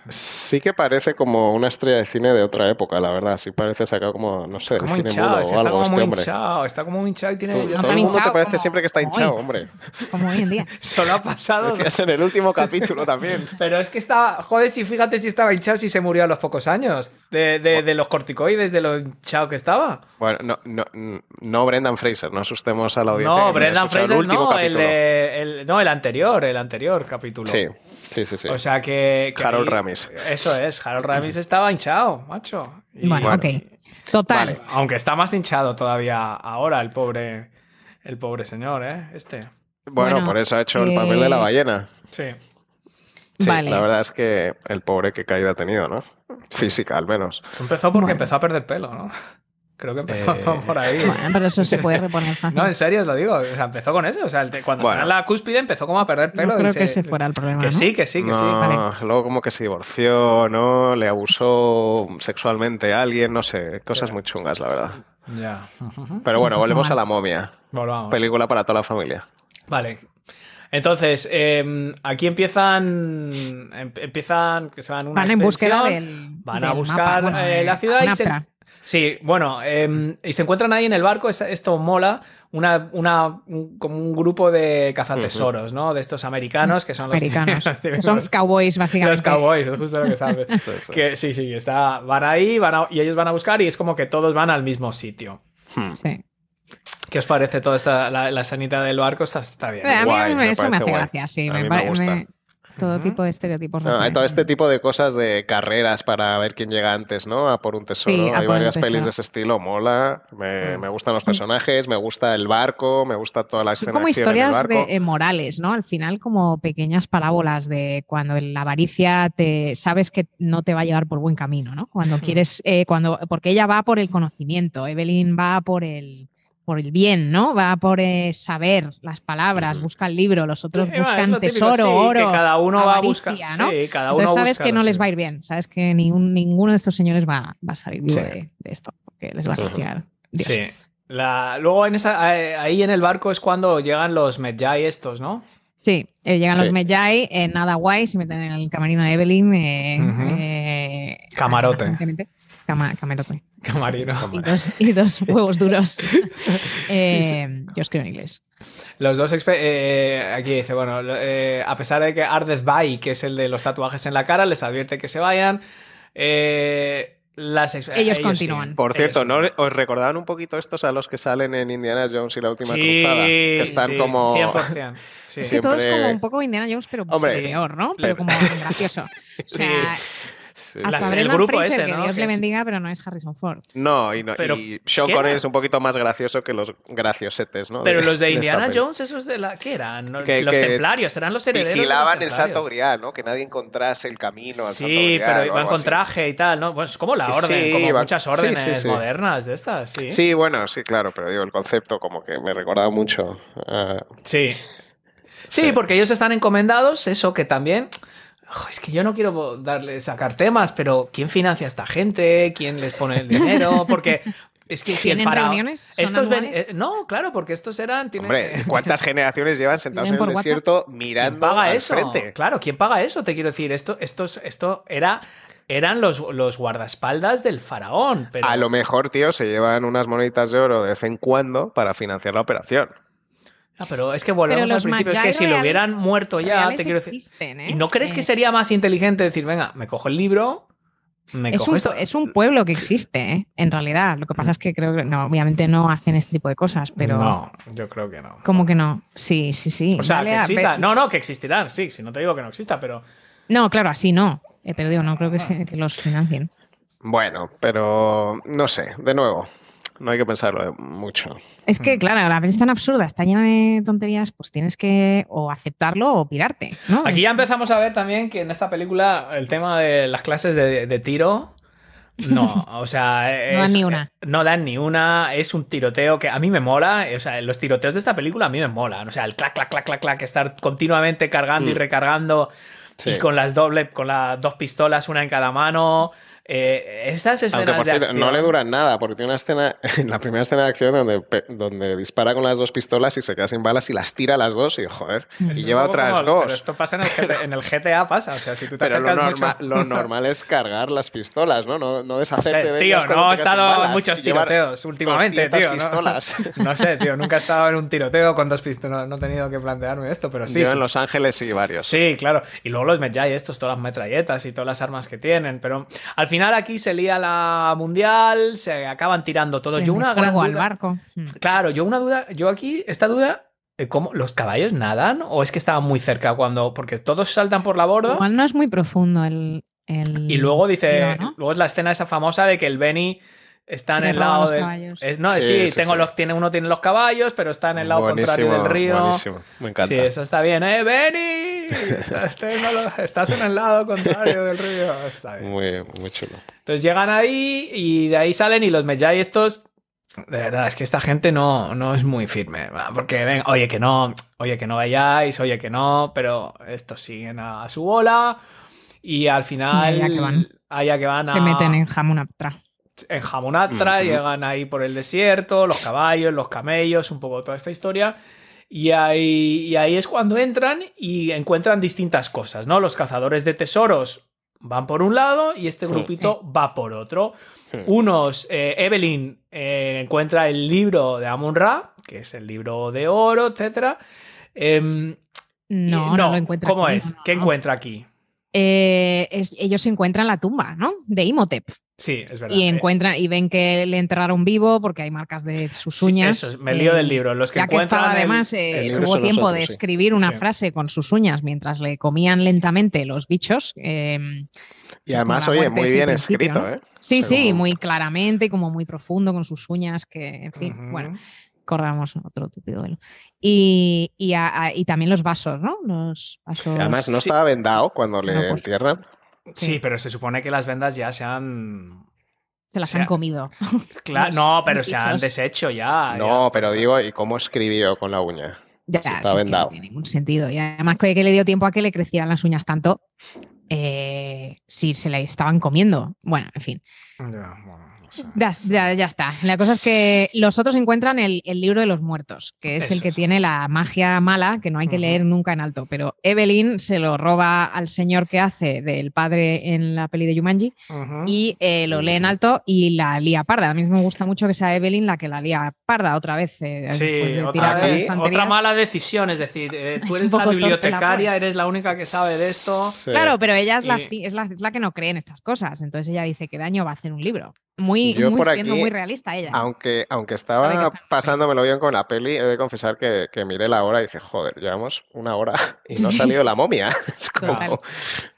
Sí que parece como una estrella de cine de otra época, la verdad. Sí parece sacado como, no sé, como cine hinchado, está como este muy hinchado, está como hinchado y tiene... Todo, el mundo te parece siempre que está hinchado, hombre. Como hoy en día. Solo ha pasado... Es en el último capítulo también. Pero es que estaba... Joder, si fíjate si estaba hinchado si se murió a los pocos años. De, de, los corticoides, de lo hinchado que estaba. Bueno, no, no, no Brendan Fraser, no asustemos a la audiencia. No, Brendan Fraser no, el, el, no, el anterior, el anterior capítulo. Sí, sí, sí. sí. O sea que. Harold Ramis. Eso es, Harold Ramis estaba hinchado, macho. bueno, ok. Total. aunque está más hinchado todavía ahora el pobre, el pobre señor, ¿eh? Este. Bueno, por eso ha hecho el papel de la eh, ballena. Sí. Sí, la verdad es que el pobre que caída ha tenido, ¿no? Física, al menos. Empezó porque empezó a perder pelo, ¿no? Creo que empezó eh, por ahí. Bueno, pero eso se puede reponer fácil. No, en serio os lo digo. O sea, empezó con eso. O sea, cuando bueno. la cúspide empezó como a perder pelo. No creo que ese fuera el problema. Que sí, que sí, que sí. Luego como que se divorció, ¿no? Le abusó sexualmente a alguien, no sé. Cosas muy chungas, la verdad. Ya. Pero bueno, volvemos a la momia. Volvamos. Película para toda la familia. Vale. Entonces, em, aquí empiezan. Em, empiezan. Que se van, una van en búsqueda del. Van a buscar eh, la ciudad y se, Sí, bueno, em, y se encuentran ahí en el barco, esto mola, una, una, como un grupo de cazatesoros, ¿no? De estos americanos que son los... Americanos. son cowboys, básicamente. Los cowboys, es justo lo que sabes. sí, Que, sí, sí, está, van ahí van y ellos van a buscar y es como que todos van al mismo sitio. Hmm. Sí. ¿Qué os parece toda esta, la, la escenita del barco? Está, bien. a mí eso me hace gracia, sí. me, me, gusta todo tipo de estereotipos. hay todo este tipo de cosas de carreras para ver quién llega antes, ¿no? A por un tesoro. hay varias pelis de ese estilo, mola. Me, mm. me, gustan los personajes, me gusta el barco, me gusta toda la escena. como historias de, eh, morales, ¿no? Al final, como pequeñas parábolas de cuando la avaricia te sabes que no te va a llevar por buen camino, ¿no? Cuando quieres, eh, cuando, porque ella va por el conocimiento, Evelyn va por el por el bien, ¿no? Va por eh, saber las palabras, busca el libro, los otros buscan tesoro, oro. Que cada uno va a buscar. ¿no? Sí, cada uno Entonces sabes que no les va a ir bien, sabes que ninguno de estos señores va, a salir vivo de, esto, porque les va a castigar. Sí. luego en esa, ahí en el barco es cuando llegan los Medjay estos, ¿no? Sí, eh, llegan los Medjay, eh, nada guay, se meten en el camarino de Evelyn. Camarote. Camarote. Camarino. Y dos, huevos duros. Eh, yo escribo en inglés. Los dos eh, aquí dice, bueno, eh, a pesar de que Ardeth Bay, que es el de los tatuajes en la cara, les advierte que se vayan. Las ellos, continúan. Por cierto, ¿no os recordaban un poquito estos a los que salen en Indiana Jones y la última cruzada? Que están como. 100%. Sí. Siempre... Todo es como un poco Indiana Jones, pero peor, ¿no? Pero como gracioso. O sea, el grupo ese, ¿no? Que Dios le bendiga, pero no es Harrison Ford. No, y, no, pero, y Sean Connery es un poquito más gracioso que los graciosetes, ¿no? Pero los de Indiana Jones, esos de la. ¿Qué eran? los templarios, eran los herederos. Vigilaban el Santo Grial, ¿no? Que nadie encontrase el camino al sí, Santo Grial. Sí, pero iban con traje y tal, ¿no? Pues como la orden, como muchas órdenes modernas de estas, sí. Sí, bueno, sí, claro, pero digo, el concepto como que me recordaba mucho. sí. Sí, porque ellos están encomendados, eso que también es que yo no quiero darle sacar temas, pero ¿quién financia a esta gente? ¿Quién les pone el dinero? Porque Es que si el reuniones? estos eh, no, claro, porque estos eran. Hombre, ¿cuántas generaciones llevan sentados en el desierto mirando ¿Quién paga eso? Frente? Claro, ¿quién paga eso? Te quiero decir, esto, esto era eran los, los guardaespaldas del faraón. Pero... A lo mejor, tío, se llevan unas moneditas de oro de vez en cuando para financiar la operación. Ah, pero es que volvemos al principio, es que si lo hubieran muerto ya, te quiero decir. ¿Y no crees que eh. sería más inteligente decir, venga, me cojo el libro, me es cojo un, esto? Es un pueblo que existe, ¿eh? en realidad. Lo que pasa es que creo que, no, obviamente no hacen este tipo de cosas, pero. No, yo creo que no. ¿Cómo que no? Sí, sí, sí. O sea, que exista. No, no, que existirán, sí, si no te digo que no exista, pero. No, claro, así no. Eh, pero digo, no creo que, que los financien. Bueno, pero no sé, de nuevo, no hay que pensarlo mucho. Es que, claro, la peli es tan absurda, está llena de tonterías, pues tienes que o aceptarlo o pirarte. ¿no? Aquí ya empezamos a ver también que en esta película el tema de las clases de, tiro. No, o sea. no dan ni una. No dan ni una. Es un tiroteo que a mí me mola. O sea, los tiroteos de esta película a mí me molan. O sea, el clac, clac, clac, clac, clac, estar continuamente cargando y mm. recargando. Y con las doble, con las dos pistolas, una en cada mano. Eh, estas escenas de acción... no le duran nada, porque tiene una escena, en la primera escena de acción donde, donde dispara con las dos pistolas y se queda sin balas y las tira las dos y joder, y lleva otras dos. Pero esto pasa en el, GTA, en el, GTA, pasa, o sea, si tú te Pero lo, lo, normal es cargar las pistolas, ¿no? No, no deshacerte de Tío, no he estado en muchos tiroteos últimamente, tío. Pistolas. ¿no? sé, tío, nunca he estado en un tiroteo con dos pistolas, no he tenido que plantearme esto, pero sí. Yo en Los Ángeles sí, varios. Sí, claro. Y luego los Medjay estos, todas las metralletas y todas las armas que tienen, pero al final aquí se lía la mundial, se acaban tirando todos. Yo una gran duda. barco. Mm. Claro, yo una duda, yo aquí, esta duda eh, ¿Cómo? ¿Los caballos nadan? ¿O es que estaban muy cerca cuando.? Porque todos saltan por la borda. Igual no es muy profundo el. Y luego dice. Luego es la escena esa famosa de que el Benny está en el lado de. no, sí, tengo Los, tiene, uno tiene los caballos, pero está en el lado contrario del río. Buenísimo, me encanta. Sí, eso está bien, ¿eh? ¡Benny! Estás en el lado contrario del río. Está bien. Muy, muy chulo. Entonces llegan ahí y de ahí salen y los Medjay estos de verdad, es que esta gente no, no es muy firme. Porque ven, oye que no, oye que no vayáis, oye que no, pero estos siguen a, su bola y al final. Allá que van. Allá que van Se meten en Hamunaptra. En Hamunaptra, llegan ahí por el desierto, los caballos, los camellos, un poco toda esta historia. Y ahí, y ahí es cuando entran y encuentran distintas cosas, ¿no? Los cazadores de tesoros van por un lado y este grupito va por otro. Unos, eh, Evelyn eh, encuentra el libro de Amun Ra, que es el libro de oro, etc. Em, no, no, lo encuentra ¿Cómo es? ¿Qué encuentra aquí? Eh, ellos encuentran la tumba, ¿no? De Imhotep. Sí, es verdad. Y encuentran y ven que le enterraron vivo porque hay marcas de sus uñas. me lío del libro. Los que ya que estaba, además, tuvo tiempo de escribir una frase con sus uñas mientras le comían lentamente los bichos. Em, y además, oye, muy bien escrito, ¿eh? Sí, sí, muy claramente, como muy profundo con sus uñas, que, en fin, bueno, corramos otro tupido velo. Y, y, también los vasos, ¿no? Los vasos. además, no estaba vendado cuando le pues entierran. Sí. pero se supone que las vendas ya se han. Se las han comido. Claro, no, pero se han deshecho ya. No, pero digo, ¿y cómo escribió con la uña? Ya, está vendado. no tiene ningún sentido. Y además que le dio tiempo a que le crecieran las uñas tanto eh, si se la estaban comiendo. Bueno, en fin. Ya, ya, está. La cosa es que los otros encuentran el, libro de los muertos, que es el que tiene la magia mala que no hay que leer nunca en alto. Pero Evelyn se lo roba al señor que hace del padre en la peli de Yumanji y eh, lo lee en alto y la lía parda. A mí me gusta mucho que sea Evelyn la que la lía parda otra vez. Eh, sí, otra, mala decisión. Es decir, eh, tú eres la bibliotecaria, eres la única que sabe de esto. Claro, pero ella es, la, es la que no cree en estas cosas. Entonces ella dice que daño va a hacer un libro. Muy, muy siendo muy realista ella. Aunque, aunque estaba pasándomelo bien con la peli, he de confesar que, que, miré la hora y dije, joder, llevamos una hora y no ha salido la momia. es como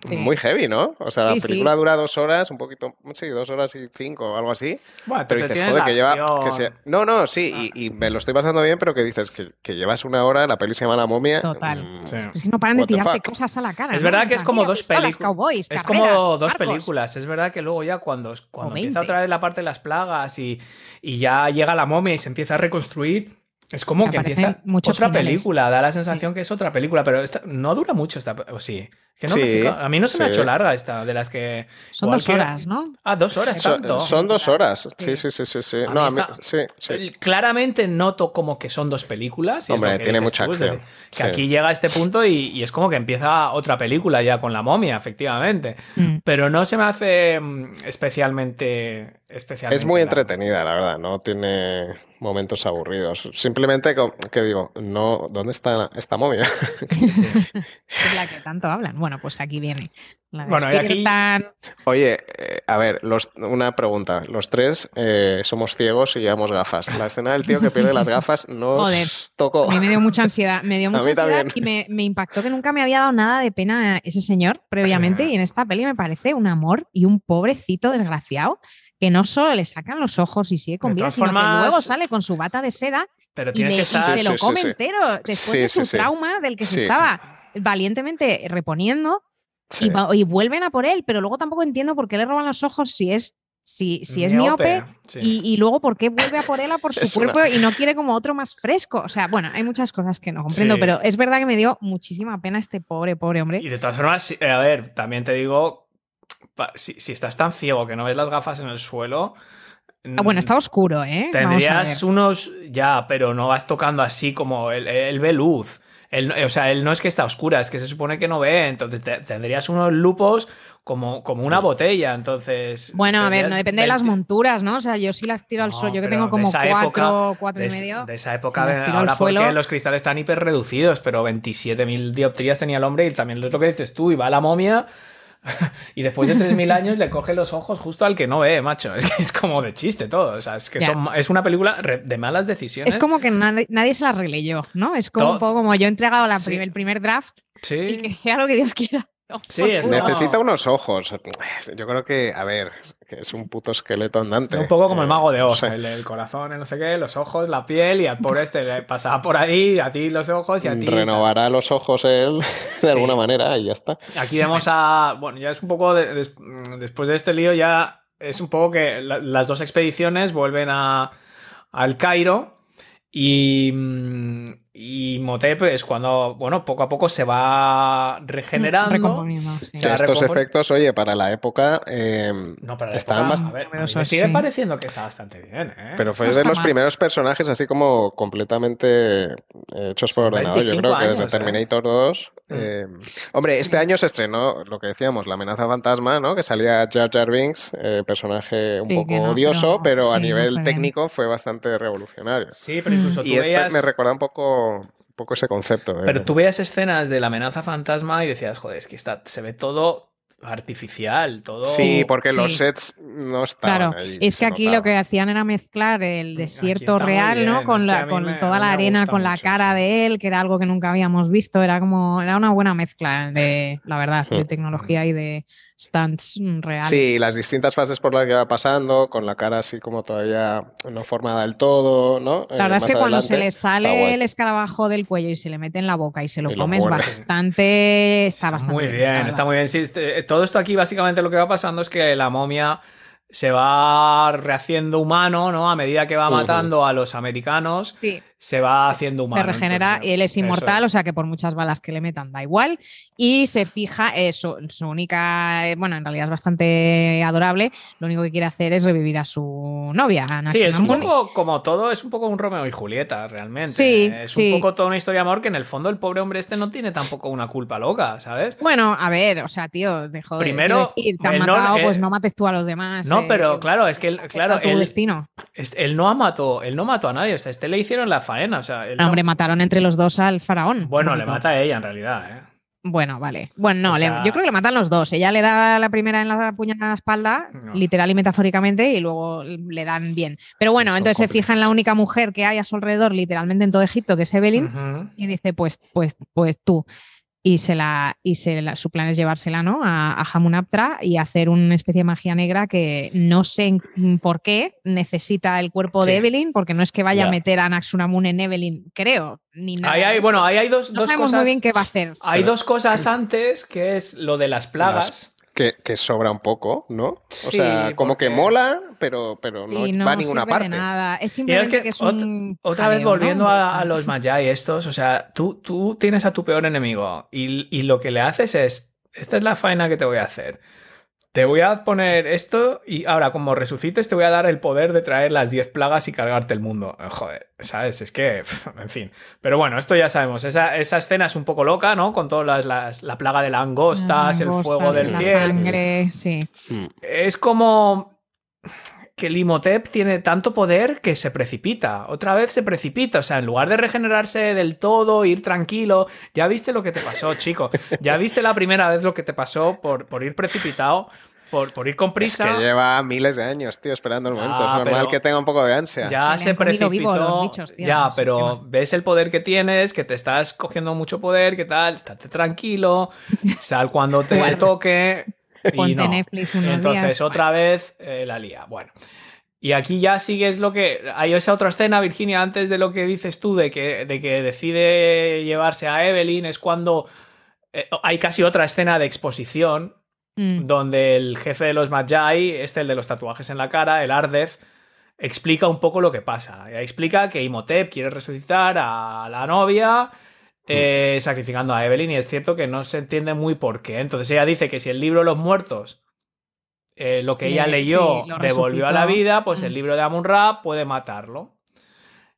muy heavy, ¿no? O sea, la película dura dos horas, un poquito, sí, dos horas y cinco o algo así. Bueno, pero dices, joder, que lleva... Que No, no, sí, ah. y, me lo estoy pasando bien, pero que dices que, que, llevas una hora, la peli se llama La momia. Total. Mm, es que no paran de tirarte cosas a la cara. Es verdad que es como dos películas. Es como dos películas. Es verdad que luego ya cuando, cuando empieza otra vez la parte las plagas y, ya llega la momia y se empieza a reconstruir. Es como que empieza otra película, da la sensación que es otra película, pero no dura mucho esta. O sí. A mí no se me ha hecho larga esta, de las que. Son dos horas, ¿no? Ah, dos horas, tanto. Son, dos horas. Sí, sí, sí, sí. sí. No, Claramente noto como que son dos películas. Hombre, tiene mucha acción. que aquí llega a este punto y, es como que empieza otra película ya con la momia, efectivamente. Mm. Pero no se me hace mm, especialmente. especialmente es muy entretenida, la verdad. No tiene momentos aburridos. Simplemente que, digo, no, ¿dónde está esta momia? es la que tanto hablan. Bueno, pues aquí viene. bueno, y aquí... Oye, eh, a ver, los, una pregunta. Los tres eh, somos ciegos y llevamos gafas. La escena del tío que pierde las gafas nos Joder, tocó. A mí me dio mucha ansiedad. Me dio mucha ansiedad y me, me, impactó que nunca me había dado nada de pena ese señor previamente. y en esta peli me parece un amor y un pobrecito desgraciado que no solo le sacan los ojos y sigue con vida, sino que luego sale con su bata de seda pero y, que se lo come entero después de su trauma del que se estaba valientemente reponiendo y, vuelven a por él, pero luego tampoco entiendo por qué le roban los ojos si es si, si es miope, y, luego por qué vuelve a por él a por su cuerpo y no quiere como otro más fresco. O sea, bueno, hay muchas cosas que no comprendo, pero es verdad que me dio muchísima pena este pobre, pobre hombre. Y de todas formas, a ver, también te digo si, estás tan ciego que no ves las gafas en el suelo. Ah, bueno, está oscuro, ¿eh? Tendrías unos. Ya, pero no vas tocando así como. Él, ve luz. O sea, él no es que está oscura, es que se supone que no ve. Entonces tendrías unos lupos como, como una botella. Entonces. Bueno, a ver, no depende de las monturas, ¿no? O sea, yo sí las tiro al suelo. Yo que tengo como cuatro, cuatro y medio. De esa época, ahora porque los cristales están hiper reducidos, pero 27.000 dioptrías tenía el hombre y también es lo que dices tú, y va la momia y después de 3.000 años le coge los ojos justo al que no ve, macho. Es que es como de chiste todo. O sea, es que es una película de malas decisiones. Es como que nadie, se la arreglé ¿no? Es como un poco como yo he entregado el primer draft y que sea lo que Dios quiera. Sí, Necesita unos ojos. Yo creo que, a ver, que es un puto esqueleto andante. un poco como el mago de Oz, el, corazón, el no sé qué, los ojos, la piel, y al pobre este le pasaba por ahí, a ti los ojos y a ti. Renovará los ojos él de alguna manera y ya está. Aquí vemos a. Bueno, ya es un poco. después de este lío, ya es un poco que las dos expediciones vuelven a, al Cairo y mm, y Motep es cuando, bueno, poco a poco se va regenerando. estos efectos, oye, para la época eh, no, para estaban bastante. Me sigue pareciendo que está bastante bien. ¿eh? Pero fue de los primeros personajes así como completamente eh, hechos por ordenador. Yo creo que desde ¿eh? Terminator 2. Mm. hombre, este año se estrenó lo que decíamos, La amenaza fantasma, ¿no? Que salía Jar Jar Binks, personaje un poco odioso, pero, a nivel técnico fue bastante revolucionario. Sí, pero incluso tú Y este me recuerda un poco un poco ese concepto. Pero tú veías escenas de la amenaza fantasma y decías, joder, es que está, se ve todo artificial, todo. Sí, porque los sets no estaban. Claro, es que aquí lo que hacían era mezclar el desierto real, ¿no? Con, la, con toda la arena, con la cara de él, que era algo que nunca habíamos visto. Era como, era una buena mezcla de, la verdad, de tecnología y de, stunts reales. Sí, las distintas fases por las que va pasando, con la cara así como todavía no formada del todo, ¿no? La verdad es que cuando se le sale el escarabajo del cuello y se le mete en la boca y se lo comes bastante... Está, bastante muy bien, está muy bien. Sí, este, todo esto aquí básicamente lo que va pasando es que la momia se va rehaciendo humano, ¿no? A medida que va matando a los americanos. Sí se va haciendo humano. Se regenera y él es inmortal, o sea que por muchas balas que le metan da igual. Y se fija, eh, su, única, eh, bueno, en realidad es bastante adorable, lo único que quiere hacer es revivir a su novia. sí, es un poco como todo, es un poco un Romeo y Julieta, realmente. Sí, es un poco toda una historia de amor que en el fondo el pobre hombre este no tiene tampoco una culpa loca, ¿sabes? Bueno, a ver, o sea, tío, de Primero, decir, te han matado, pues no mates tú a los demás. No, pero claro, es que claro, tu destino. Él no mató, él no mató a nadie, o sea, este le hicieron la o sea, Hombre, mataron entre los dos al faraón. Bueno, le mata a ella en realidad, ¿eh? Bueno, vale. Bueno, no, yo creo que le matan los dos. Ella le da la primera en la puñalada en la espalda, literal y metafóricamente, y luego le dan bien. Pero bueno, entonces se fija en la única mujer que hay a su alrededor, literalmente en todo Egipto, que es Evelyn, y dice, pues, pues, pues tú y, se la, y se su plan es llevársela ¿no? a, a Hamunaptra y hacer una especie de magia negra que no sé por qué necesita el cuerpo de Evelyn, porque no es que vaya a meter a Naxunamun en Evelyn, creo, ni nada. hay, bueno, ahí hay dos, no sabemos muy bien qué va a hacer. Hay dos cosas antes, que es lo de las plagas. Que, sobra un poco, ¿no? O sea, como que mola, pero, pero no, va a ninguna parte. nada. Es simplemente que, es un otra, vez volviendo a, los Magi estos, o sea, tú, tú tienes a tu peor enemigo y, y lo que le haces es esta es la faena que te voy a hacer. Te voy a poner esto y ahora, como resucites, te voy a dar el poder de traer las 10 plagas y cargarte el mundo. Eh, joder, ¿sabes? Es que, en fin. Pero bueno, esto ya sabemos. Esa, escena es un poco loca, ¿no? Con todas las, la plaga de langostas, el fuego del la cielo. sangre, sí. Mm. Es como que el Imhotep tiene tanto poder que se precipita. Otra vez se precipita. O sea, en lugar de regenerarse del todo, ir tranquilo. Ya viste lo que te pasó, chico. Ya viste la primera vez lo que te pasó por, por ir precipitado. Por, por, ir con prisa. Es que lleva miles de años, tío, esperando el momento. es normal que tenga un poco de ansia. Ya se precipitó. Bichos, tío, ya, pero ves el poder que tienes, que te estás cogiendo mucho poder, ¿qué tal? Estate tranquilo, sal cuando te toque. Y no. Netflix unos Entonces, días. otra vez eh, la lía. Bueno. Y aquí ya sigues lo que. Hay esa otra escena, Virginia, antes de lo que dices tú, de que, de que decide llevarse a Evelyn, es cuando eh, hay casi otra escena de exposición, Mm. donde el jefe de los Magi, este, el de los tatuajes en la cara, el Ardef, explica un poco lo que pasa. Explica que Imhotep quiere resucitar a la novia. Eh, sacrificando a Evelyn y es cierto que no se entiende muy por qué. Entonces ella dice que si el libro de los muertos eh, lo que ella Le- leyó sí, devolvió a la vida, pues el Mm. libro de Amun-Ra puede matarlo.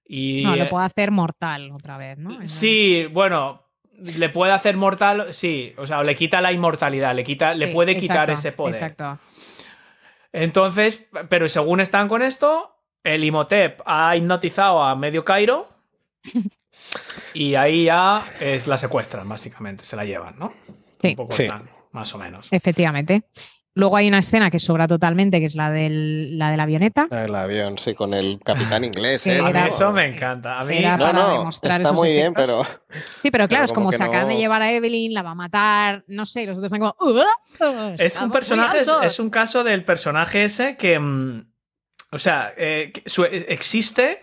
Y No, eh, lo puedo hacer mortal otra vez, ¿no? Sí, bueno, le puede hacer mortal, sí, o sea, le quita la inmortalidad, le quita, le puede quitar ese poder. Exacto. Entonces, pero según están con esto, el Imhotep ha hipnotizado a medio Cairo y ahí ya es la secuestran, básicamente, se la llevan, ¿no? Sí. Un poco Sí. plan, más o menos. Efectivamente. Luego hay una escena que sobra totalmente, que es la, del, la de la avioneta. El avión, sí, con el capitán inglés. Que ¿eh? A mí eso me encanta. A mí, Era No, para no, demostrar está esos muy bien, pero. Sí, pero claro, Pero es como se acaban de llevar a Evelyn, la va a matar, no sé, los otros están como. "Uh, Es un personaje, es, altos". es un caso del personaje ese que. mm, o sea, eh, que su- existe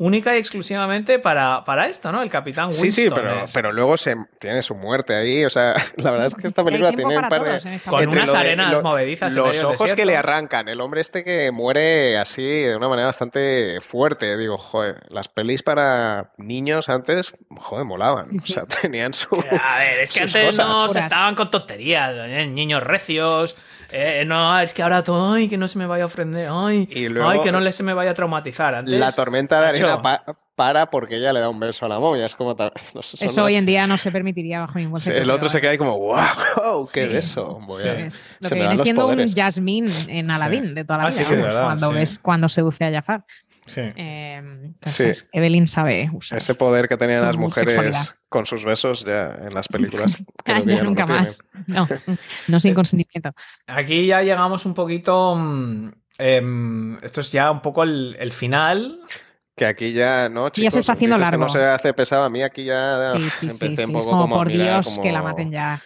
única y exclusivamente para, para esto, ¿no? El Capitán Winston. sí, sí, pero, es- pero luego se, tiene su muerte ahí. O sea, la verdad es que esta película tiene un par de. en Con unas arenas lo- movedizas en Los medio del ojos que le arrancan, el hombre este que muere así de una manera bastante fuerte. Digo, joder, las pelis para niños antes, joder, molaban. O sea, tenían su. A ver, es que antes cosas. no se estaban con tonterías, ¿eh? niños recios, eh, no, es que ahora todo, ay, que no se me vaya a ofender, ay, Y luego- ay, que no le se me vaya a traumatizar. Antes, La tormenta de arena pa- para porque ella le da un beso a la momia. Es como. ta- no sé, son Eso hoy en día no se permitiría bajo ningún Sí, concepto. El otro se queda ahí como, wow, qué Sí. beso. Voy Sí. a- es lo se que viene siendo poderes. un Jasmine en Aladdin de toda la Ah, vida. sí, sí, vamos, verdad, cuando, sí. ves, cuando seduce a Jafar. sí. Eh, Sí. entonces, Evelyn sabe usar. Ese poder que tenían las mujeres sexualidad. con sus besos ya en las películas. creo que ya ya no lo nunca más. No, no sin consentimiento. Aquí ya llegamos un poquito. mm, em, esto es ya un poco el, el final. Que aquí ya, ¿no? Y ya se chicos? está haciendo largo. no se hace pesado. A mí aquí ya Sí, sí, sí. empecé sí. un Es poco como, por Dios, que la como- maten ya.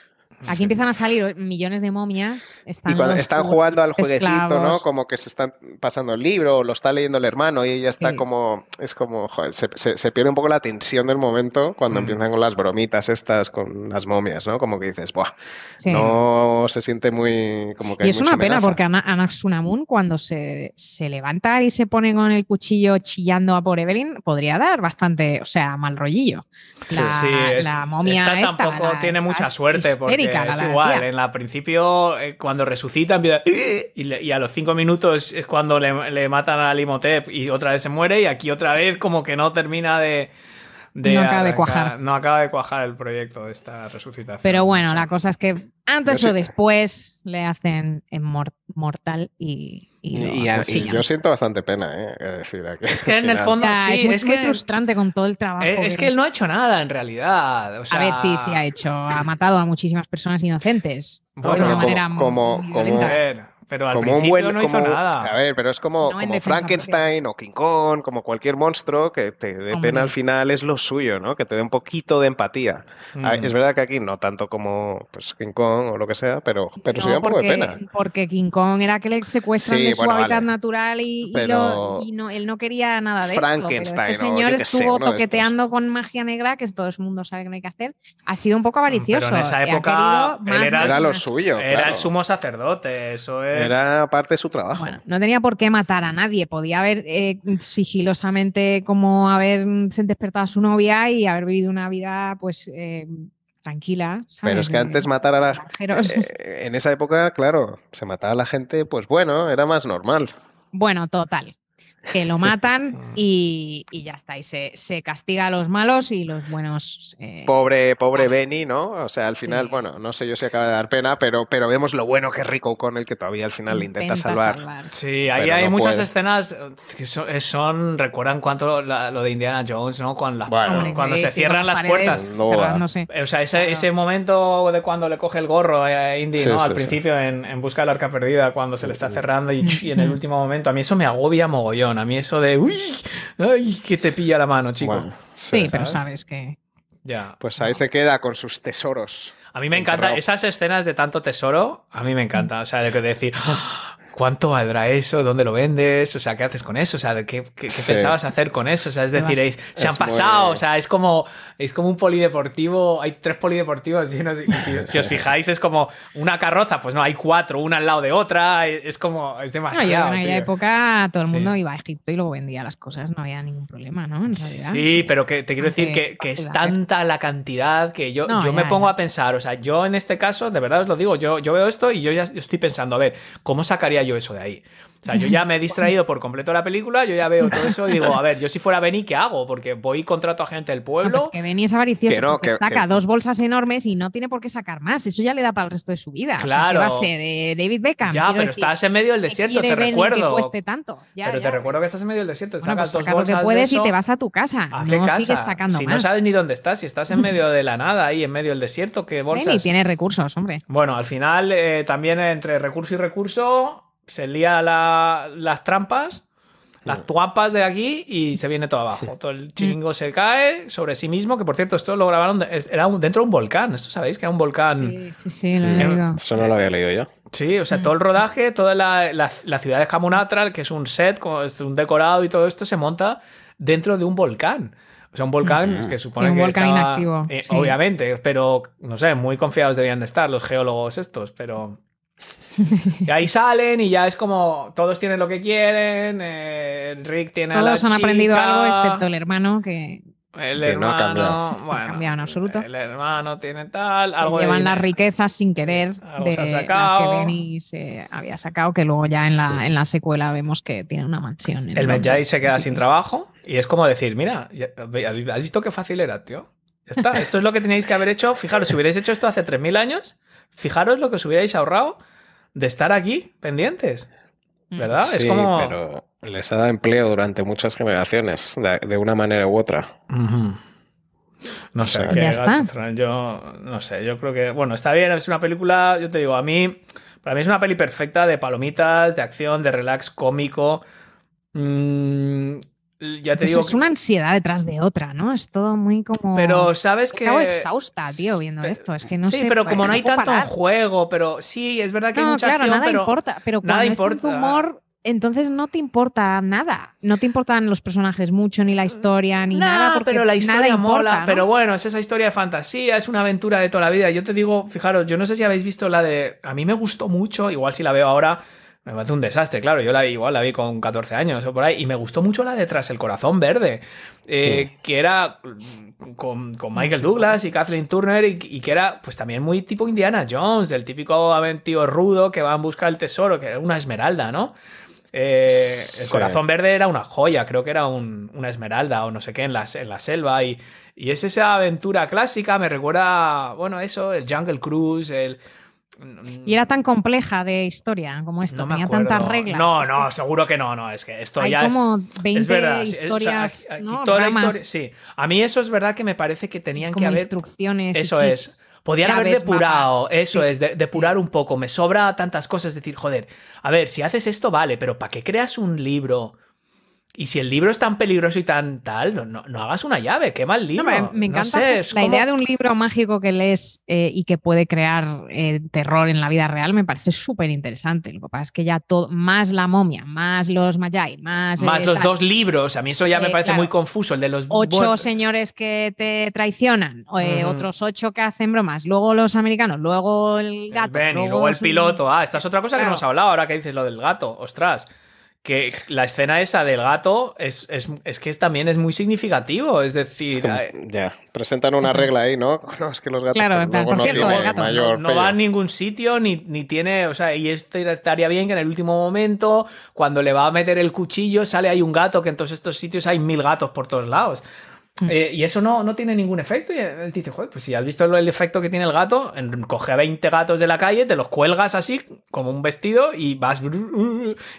Aquí Sí. empiezan a salir millones de momias. Están Y cuando están jugando al jueguecito, ¿no? Como que se están pasando el libro, o lo está leyendo el hermano y ella está Sí. como. Es como. joder, se, se- se pierde un poco la tensión del momento cuando Mm. empiezan con las bromitas estas, con las momias, ¿no? Como que dices, ¡buah! Sí. No se siente muy. Como que Y es una pena amenaza. porque Ana- Anaxunamun, cuando se, se levanta y se pone con el cuchillo chillando a por Evelyn, podría dar bastante, o sea, mal rollillo. La, Sí, es- la momia esta esta, tampoco la- tiene mucha suerte porque la es igual. En la principio, eh, cuando resucita, empieza y, le- y a los cinco minutos es cuando le, le matan al Imhotep y otra vez se muere. Y aquí otra vez, como que no termina de. No acaba de cuajar. No acaba de cuajar el proyecto de esta resucitación. Pero bueno, Sí. la cosa es que antes Yo o sí- después le hacen en mor- mortal y, y, lo Y, a- y acuchillan. yo siento bastante pena, ¿eh? Es decir, aquí Es que en el fondo, sí, es muy, es muy que. frustrante con todo el trabajo. eh, Es que él no ha hecho nada en realidad. O sea, a ver, sí, sí ha hecho. Ha matado a muchísimas personas inocentes. Bueno, de una como- manera muy- como- muy pero al como principio un buen no hizo como- nada. A ver, pero es como, No como Frankenstein o King Kong, como cualquier monstruo que te dé pena al final es lo suyo, ¿no? Que te dé un poquito de empatía. Mm. Ah, Es verdad que aquí no tanto como pues, King Kong o lo que sea, pero, pero sí No, da un poco de pena. porque King Kong era que le secuestran Sí, de su bueno, hábitat vale. natural y, y Pero- lo- y no, él no quería nada de Frankenstein esto. Pero este señor sé, estuvo estos. toqueteando con magia negra, que todo el mundo sabe que no hay que hacer. Ha sido un poco avaricioso. Pero en esa Ha época él era- más, Era lo suyo. Era claro. el sumo sacerdote, eso es. Era parte de su trabajo. Bueno, no tenía por qué matar a nadie. Podía haber eh, sigilosamente como haber despertado a su novia y haber vivido una vida, pues, eh, tranquila. Pero es que antes matar a la gente. en esa época, claro, se mataba a la gente, pues bueno, era más normal. Bueno, total que lo matan y, ya está. Y se, castiga a los malos y los buenos. Eh, pobre, pobre Benny, ¿no? O sea, al final, bueno, no sé yo si acaba de dar pena, pero, pero vemos lo bueno que es Rico con el que todavía al final le intenta, salvar. Sí, ahí hay muchas escenas que son, recuerdan cuánto lo de Indiana Jones, ¿no? Cuando, cuando se cierran las puertas. O sea, ese, ese, momento de cuando le coge el gorro a Indy, ¿no? al principio en, en, busca del arca perdida, cuando se le está cerrando y, y en el último momento. A mí eso me agobia mogollón. A mí eso de, uy, ay, que te pilla la mano, chico. sí, pero sabes que... Ya. Pues ahí se queda con sus tesoros. A mí me encanta esas escenas de tanto tesoro, a mí me encanta, o sea, de decir, ¿cuánto valdrá eso? ¿Dónde lo vendes? O sea, ¿qué haces con eso? O sea, ¿qué, qué, pensabas hacer con eso? O sea, es decir, se han pasado, o sea, es como, es como un polideportivo, hay tres polideportivos y, si, os fijáis es como una carroza, pues no, hay cuatro, una al lado de otra, es como, es demasiado. en aquella época todo el mundo iba a Egipto y luego vendía las cosas, no había ningún problema, ¿no? Sí, pero que te quiero decir que, es tanta la cantidad que yo, yo me pongo a pensar, o sea, yo en este caso, de verdad os lo digo, yo, yo veo esto y yo ya estoy pensando, a ver, ¿cómo sacaría yo eso de ahí. O sea, yo ya me he distraído por completo la película, yo ya veo todo eso y digo, a ver, yo si fuera Benny, ¿qué hago? Porque voy y contrato a gente del pueblo. es que Benny es avaricioso, que saca dos bolsas enormes y no tiene por qué sacar más. Eso ya le da para el resto de su vida. Claro. O sea, de David Beckham. Ya, pero estás en medio del desierto, te recuerdo. cueste tanto. pero te recuerdo que estás en medio del desierto, sacas pues dos bolsas. Lo que puedes y te vas a tu casa. ¿A qué casa? Sigues sacando si no sabes ni dónde estás, si estás en medio de la nada, ahí en medio del desierto, ¿qué bolsas? Benny tiene recursos, hombre. Bueno, al final, eh, también entre recurso y recurso, se lía las trampas, las tuampas de aquí y se viene todo abajo. Todo el chiringo se cae sobre sí mismo, que por cierto, esto lo grabaron, era dentro de un volcán. ¿Esto sabéis que era un volcán? Sí, sí, sí, lo he leído. Eso no lo había leído yo. Sí, o sea, todo el rodaje, toda la, la, ciudad de Jamunatra, que es un set, un decorado y todo esto, se monta dentro de un volcán. O sea, un volcán que supone un que volcán inactivo. Eh, obviamente, pero no sé, muy confiados debían de estar los geólogos estos, pero y ahí salen y ya es como todos tienen lo que quieren. Eh, Rick tiene todos a la han aprendido algo excepto el hermano que el hermano, no ha cambiado. Bueno, cambiado en absoluto. El hermano tiene tal. algo llevan las riquezas sin querer de las que Benny se había sacado, que luego ya en la, en la secuela vemos que tiene una mansión. El Medjay se queda sin trabajo y es como decir: Mira, ¿has visto qué fácil era, tío? Ya está, esto es lo que teníais que haber hecho. Fijaros, si hubierais hecho esto hace 3.000 años, fijaros lo que os hubierais ahorrado de estar aquí pendientes. Mm. ¿Verdad? Sí, es como. Pero les ha dado empleo durante muchas generaciones, de, una manera u otra. No sé, ¿qué yo no sé, yo creo que, bueno, está bien, es una película, yo te digo, a mí, para mí es una peli perfecta de palomitas, de acción, de relax cómico. Mm, ya te es una ansiedad detrás de otra, ¿no? Es todo muy como. Pero sabes que. Acabo exhausta, tío, viendo esto. Es que no sí, pero como no hay tanto en juego, pero sí, es verdad que hay mucha claro, acción, nada pero. Importa, pero nada importa. humor, entonces no te importa nada. No te importan los personajes mucho, ni la historia, ni nada. pero la historia mola. Pero bueno, es esa historia de fantasía, es una aventura de toda la vida. Yo te digo, fijaros, yo no sé si habéis visto la de. A mí me gustó mucho, igual si la veo ahora me parece un desastre, claro. Yo la vi igual, la vi con 14 años o por ahí. Y me gustó mucho la de Tras el Corazón Verde, eh, que era con, Michael Douglas y Kathleen Turner y, que era pues también muy tipo Indiana Jones, el típico aventío rudo que va a buscar el tesoro, que era una esmeralda, ¿no? Eh, el corazón verde era una joya, creo que era una esmeralda o no sé qué en la, en la selva. Y, y es esa aventura clásica, me recuerda, bueno, eso, el Jungle Cruise, el, y era tan compleja de historia como esto, tenía tantas reglas. No, no, seguro que no, no, es que esto hay ya como 20 es, verdad, historias, sí. A mí eso es verdad que me parece que tenían que haber instrucciones. Eso es. Podían haber depurado, eso es, depurar un poco. Me sobra tantas cosas, decir, joder, a ver, si haces esto, vale, pero ¿para qué creas un libro y si el libro es tan peligroso y tan tal, no, no hagas una llave, qué mal libro. me, encanta la idea de un libro mágico que lees eh, y que puede crear eh, terror en la vida real me parece súper interesante. Lo que pasa es que ya todo, más la momia, más los Mayai, más. Más eh, los dos libros, a mí eso ya me parece muy confuso. El de los. Ocho señores que te traicionan, otros ocho que hacen bromas, luego los americanos, luego el gato. luego, el piloto. Ah, esta es otra cosa que no hemos hablado ahora que dices lo del gato. Ostras que la escena esa del gato es, que también es muy significativo. Es decir, ya, presentan una regla ahí, ¿no? No, es que los gatos claro, por cierto, el gato. no, va a ningún sitio, ni, ni, tiene. O sea, y esto estaría bien que en el último momento, cuando le va a meter el cuchillo, sale ahí un gato, que en todos estos sitios hay mil gatos por todos lados. Mm. Eh, y eso no, no tiene ningún efecto. Y él dice, joder, pues si has visto el efecto que tiene el gato, coge a 20 gatos de la calle, te los cuelgas así, como un vestido, y vas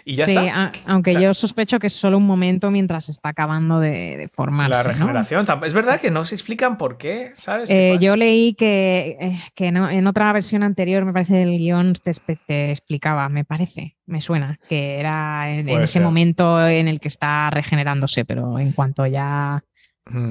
y ya sí, está. aunque yo sospecho que es solo un momento mientras está acabando de, formarse. La regeneración. Es verdad que no se explican por qué, ¿sabes? Eh, yo leí que, eh, que en otra versión anterior, me parece, el guion te, explicaba, me parece, me suena, que era en ese momento en el que está regenerándose, pero en cuanto ya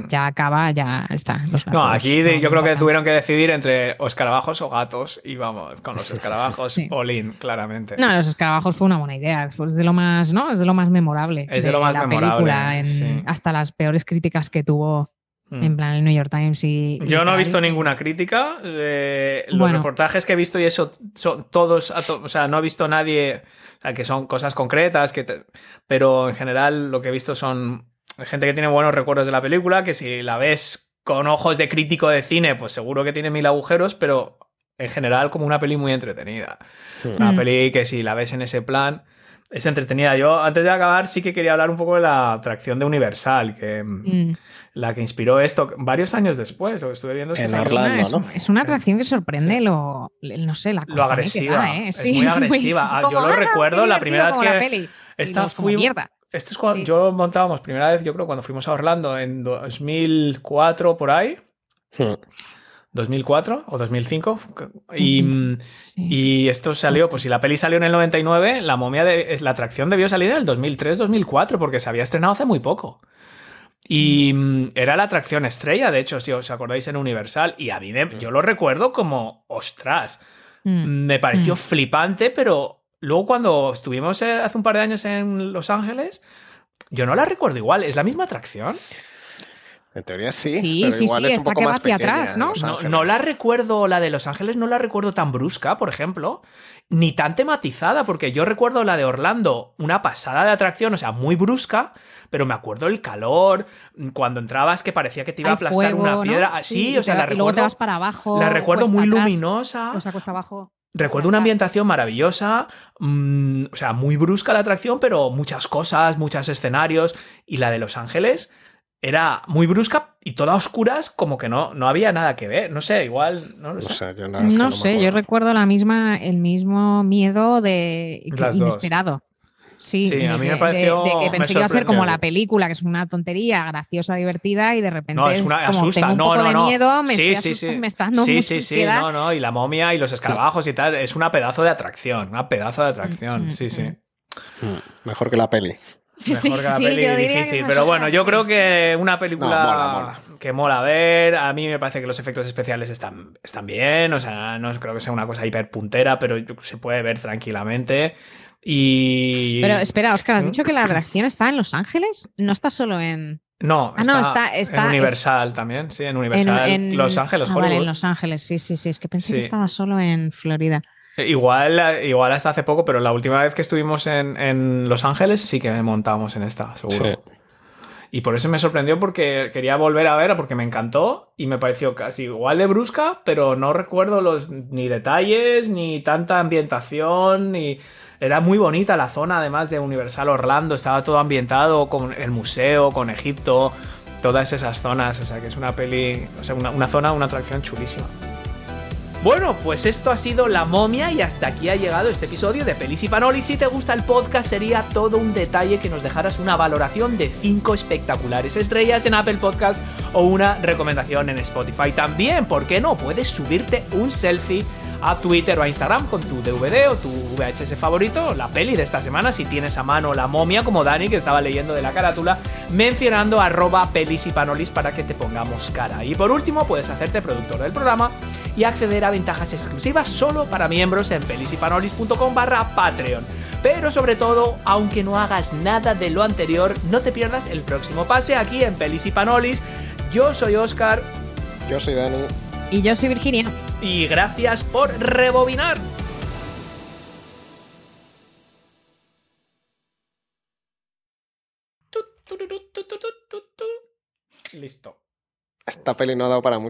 ya acaba, ya está. no, aquí yo creo que tuvieron que decidir entre escarabajos o gatos y vamos, con los escarabajos Olin, claramente. No, los escarabajos fue una buena idea, es de lo más, ¿no? Es de lo más memorable. Es de, lo más la memorable. Película, hasta las peores críticas que tuvo mm. en plan el New York Times y... Yo no he visto ninguna crítica. Eh, los reportajes que he visto y eso son todos, o sea, no he visto nadie, o sea, que son cosas concretas, que pero en general lo que he visto son hay gente que tiene buenos recuerdos de la película, que si la ves con ojos de crítico de cine, pues seguro que tiene mil agujeros, pero en general como una peli muy entretenida. Una mm. peli que si la ves en ese plan es entretenida. Yo antes de acabar sí que quería hablar un poco de la atracción de Universal, que mm. la que inspiró esto varios años después, lo que estuve viendo. En Orlando, es, es, una atracción que sorprende lo, no sé, la lo agresiva. ¿eh? es muy agresiva. Ah, yo lo recuerdo la primera vez que esta fui, este es cuando yo montábamos primera vez, yo creo, cuando fuimos a Orlando en 2004 por ahí. 2004 o 2005. Y, y, esto salió, pues si la peli salió en el 99, la momia de la atracción debió salir en el 2003-2004 porque se había estrenado hace muy poco. Y mm, era la atracción estrella, de hecho, si os acordáis en Universal. Y a mí yo lo recuerdo como, ostras, mm. me pareció mm. flipante, pero Luego, cuando estuvimos eh, hace un par de años en Los Ángeles, yo no la recuerdo igual. ¿Es la misma atracción? En teoría sí. Sí, pero sí, igual sí, es un poco más hacia atrás, ¿no? ¿no? la recuerdo, la de Los Ángeles, no la recuerdo tan brusca, por ejemplo, ni tan tematizada, porque yo recuerdo la de Orlando, una pasada de atracción, o sea, muy brusca, pero me acuerdo el calor, cuando entrabas que parecía que te iba a aplastar una piedra. Ah, sí, o sea, la recuerdo. Luego te vas para abajo. La recuerdo muy luminosa. O sea, cuesta abajo. Recuerdo una ambientación maravillosa, mm, o sea, muy brusca la atracción, pero muchas cosas, muchos escenarios. Y la de Los Ángeles era muy brusca y toda oscuras, como que no, no había nada que ver. No sé, igual. No, sé, yo, no, sé, yo recuerdo la misma, el mismo miedo de inesperado. Sí, a mí me pareció. De, que pensé que iba a ser como la película, que es una tontería, graciosa, divertida, y de repente. No, es una asusta, no, un no, no. De miedo, me sí, sí, sí. Me está dando sí, sí, sí, no, no, y la momia y los escarabajos y tal, es una pedazo de atracción, una pedazo de atracción, mm, sí, sí. Mm. Mm, mejor que la peli. Mejor que la peli, difícil. Pero bueno, yo creo que una película que mola ver. A mí me parece que los efectos especiales están, están bien. O sea, no creo que sea una cosa hiper puntera, pero se puede ver tranquilamente. Y... Pero espera, Oscar, ¿has ¿Mm? dicho que la atracción está en Los Ángeles? No está solo en... No, ah, está, está, en Universal también, sí, en Universal. En, Los Ángeles, ah, Vale, en Los Ángeles, sí, sí, sí. Es que pensé que estaba solo en Florida. Igual, igual hasta hace poco, pero la última vez que estuvimos en, en Los Ángeles sí que montamos en esta, seguro. Y por eso me sorprendió porque quería volver a ver, porque me encantó y me pareció casi igual de brusca, pero no recuerdo los ni detalles, ni tanta ambientación, ni... Era muy bonita la zona, además de Universal Orlando, estaba todo ambientado con el museo, con Egipto, todas esas zonas, o sea que es una peli, o sea, una, una zona, una atracción chulísima. Bueno, pues esto ha sido La Momia y hasta aquí ha llegado este episodio de Pelis y Panoli. Si te gusta el podcast sería todo un detalle que nos dejaras una valoración de 5 espectaculares estrellas en Apple Podcast o una recomendación en Spotify. También, ¿por qué no? Puedes subirte un selfie a Twitter o a Instagram con tu DVD o tu VHS favorito, la peli de esta semana, si tienes a mano la momia, como Dani, que estaba leyendo de la carátula, mencionando arroba pelis y panolis para que te pongamos cara. Y por último, puedes hacerte productor del programa y acceder a ventajas exclusivas solo para miembros en pelisipanolis.com barra Patreon. Pero sobre todo, aunque no hagas nada de lo anterior, no te pierdas el próximo pase aquí en Pelis y Panolis. Yo soy Oscar. Yo soy Dani. Y yo soy Virginia. Y gracias por rebobinar. Listo. Esta peli no ha dado para mucho.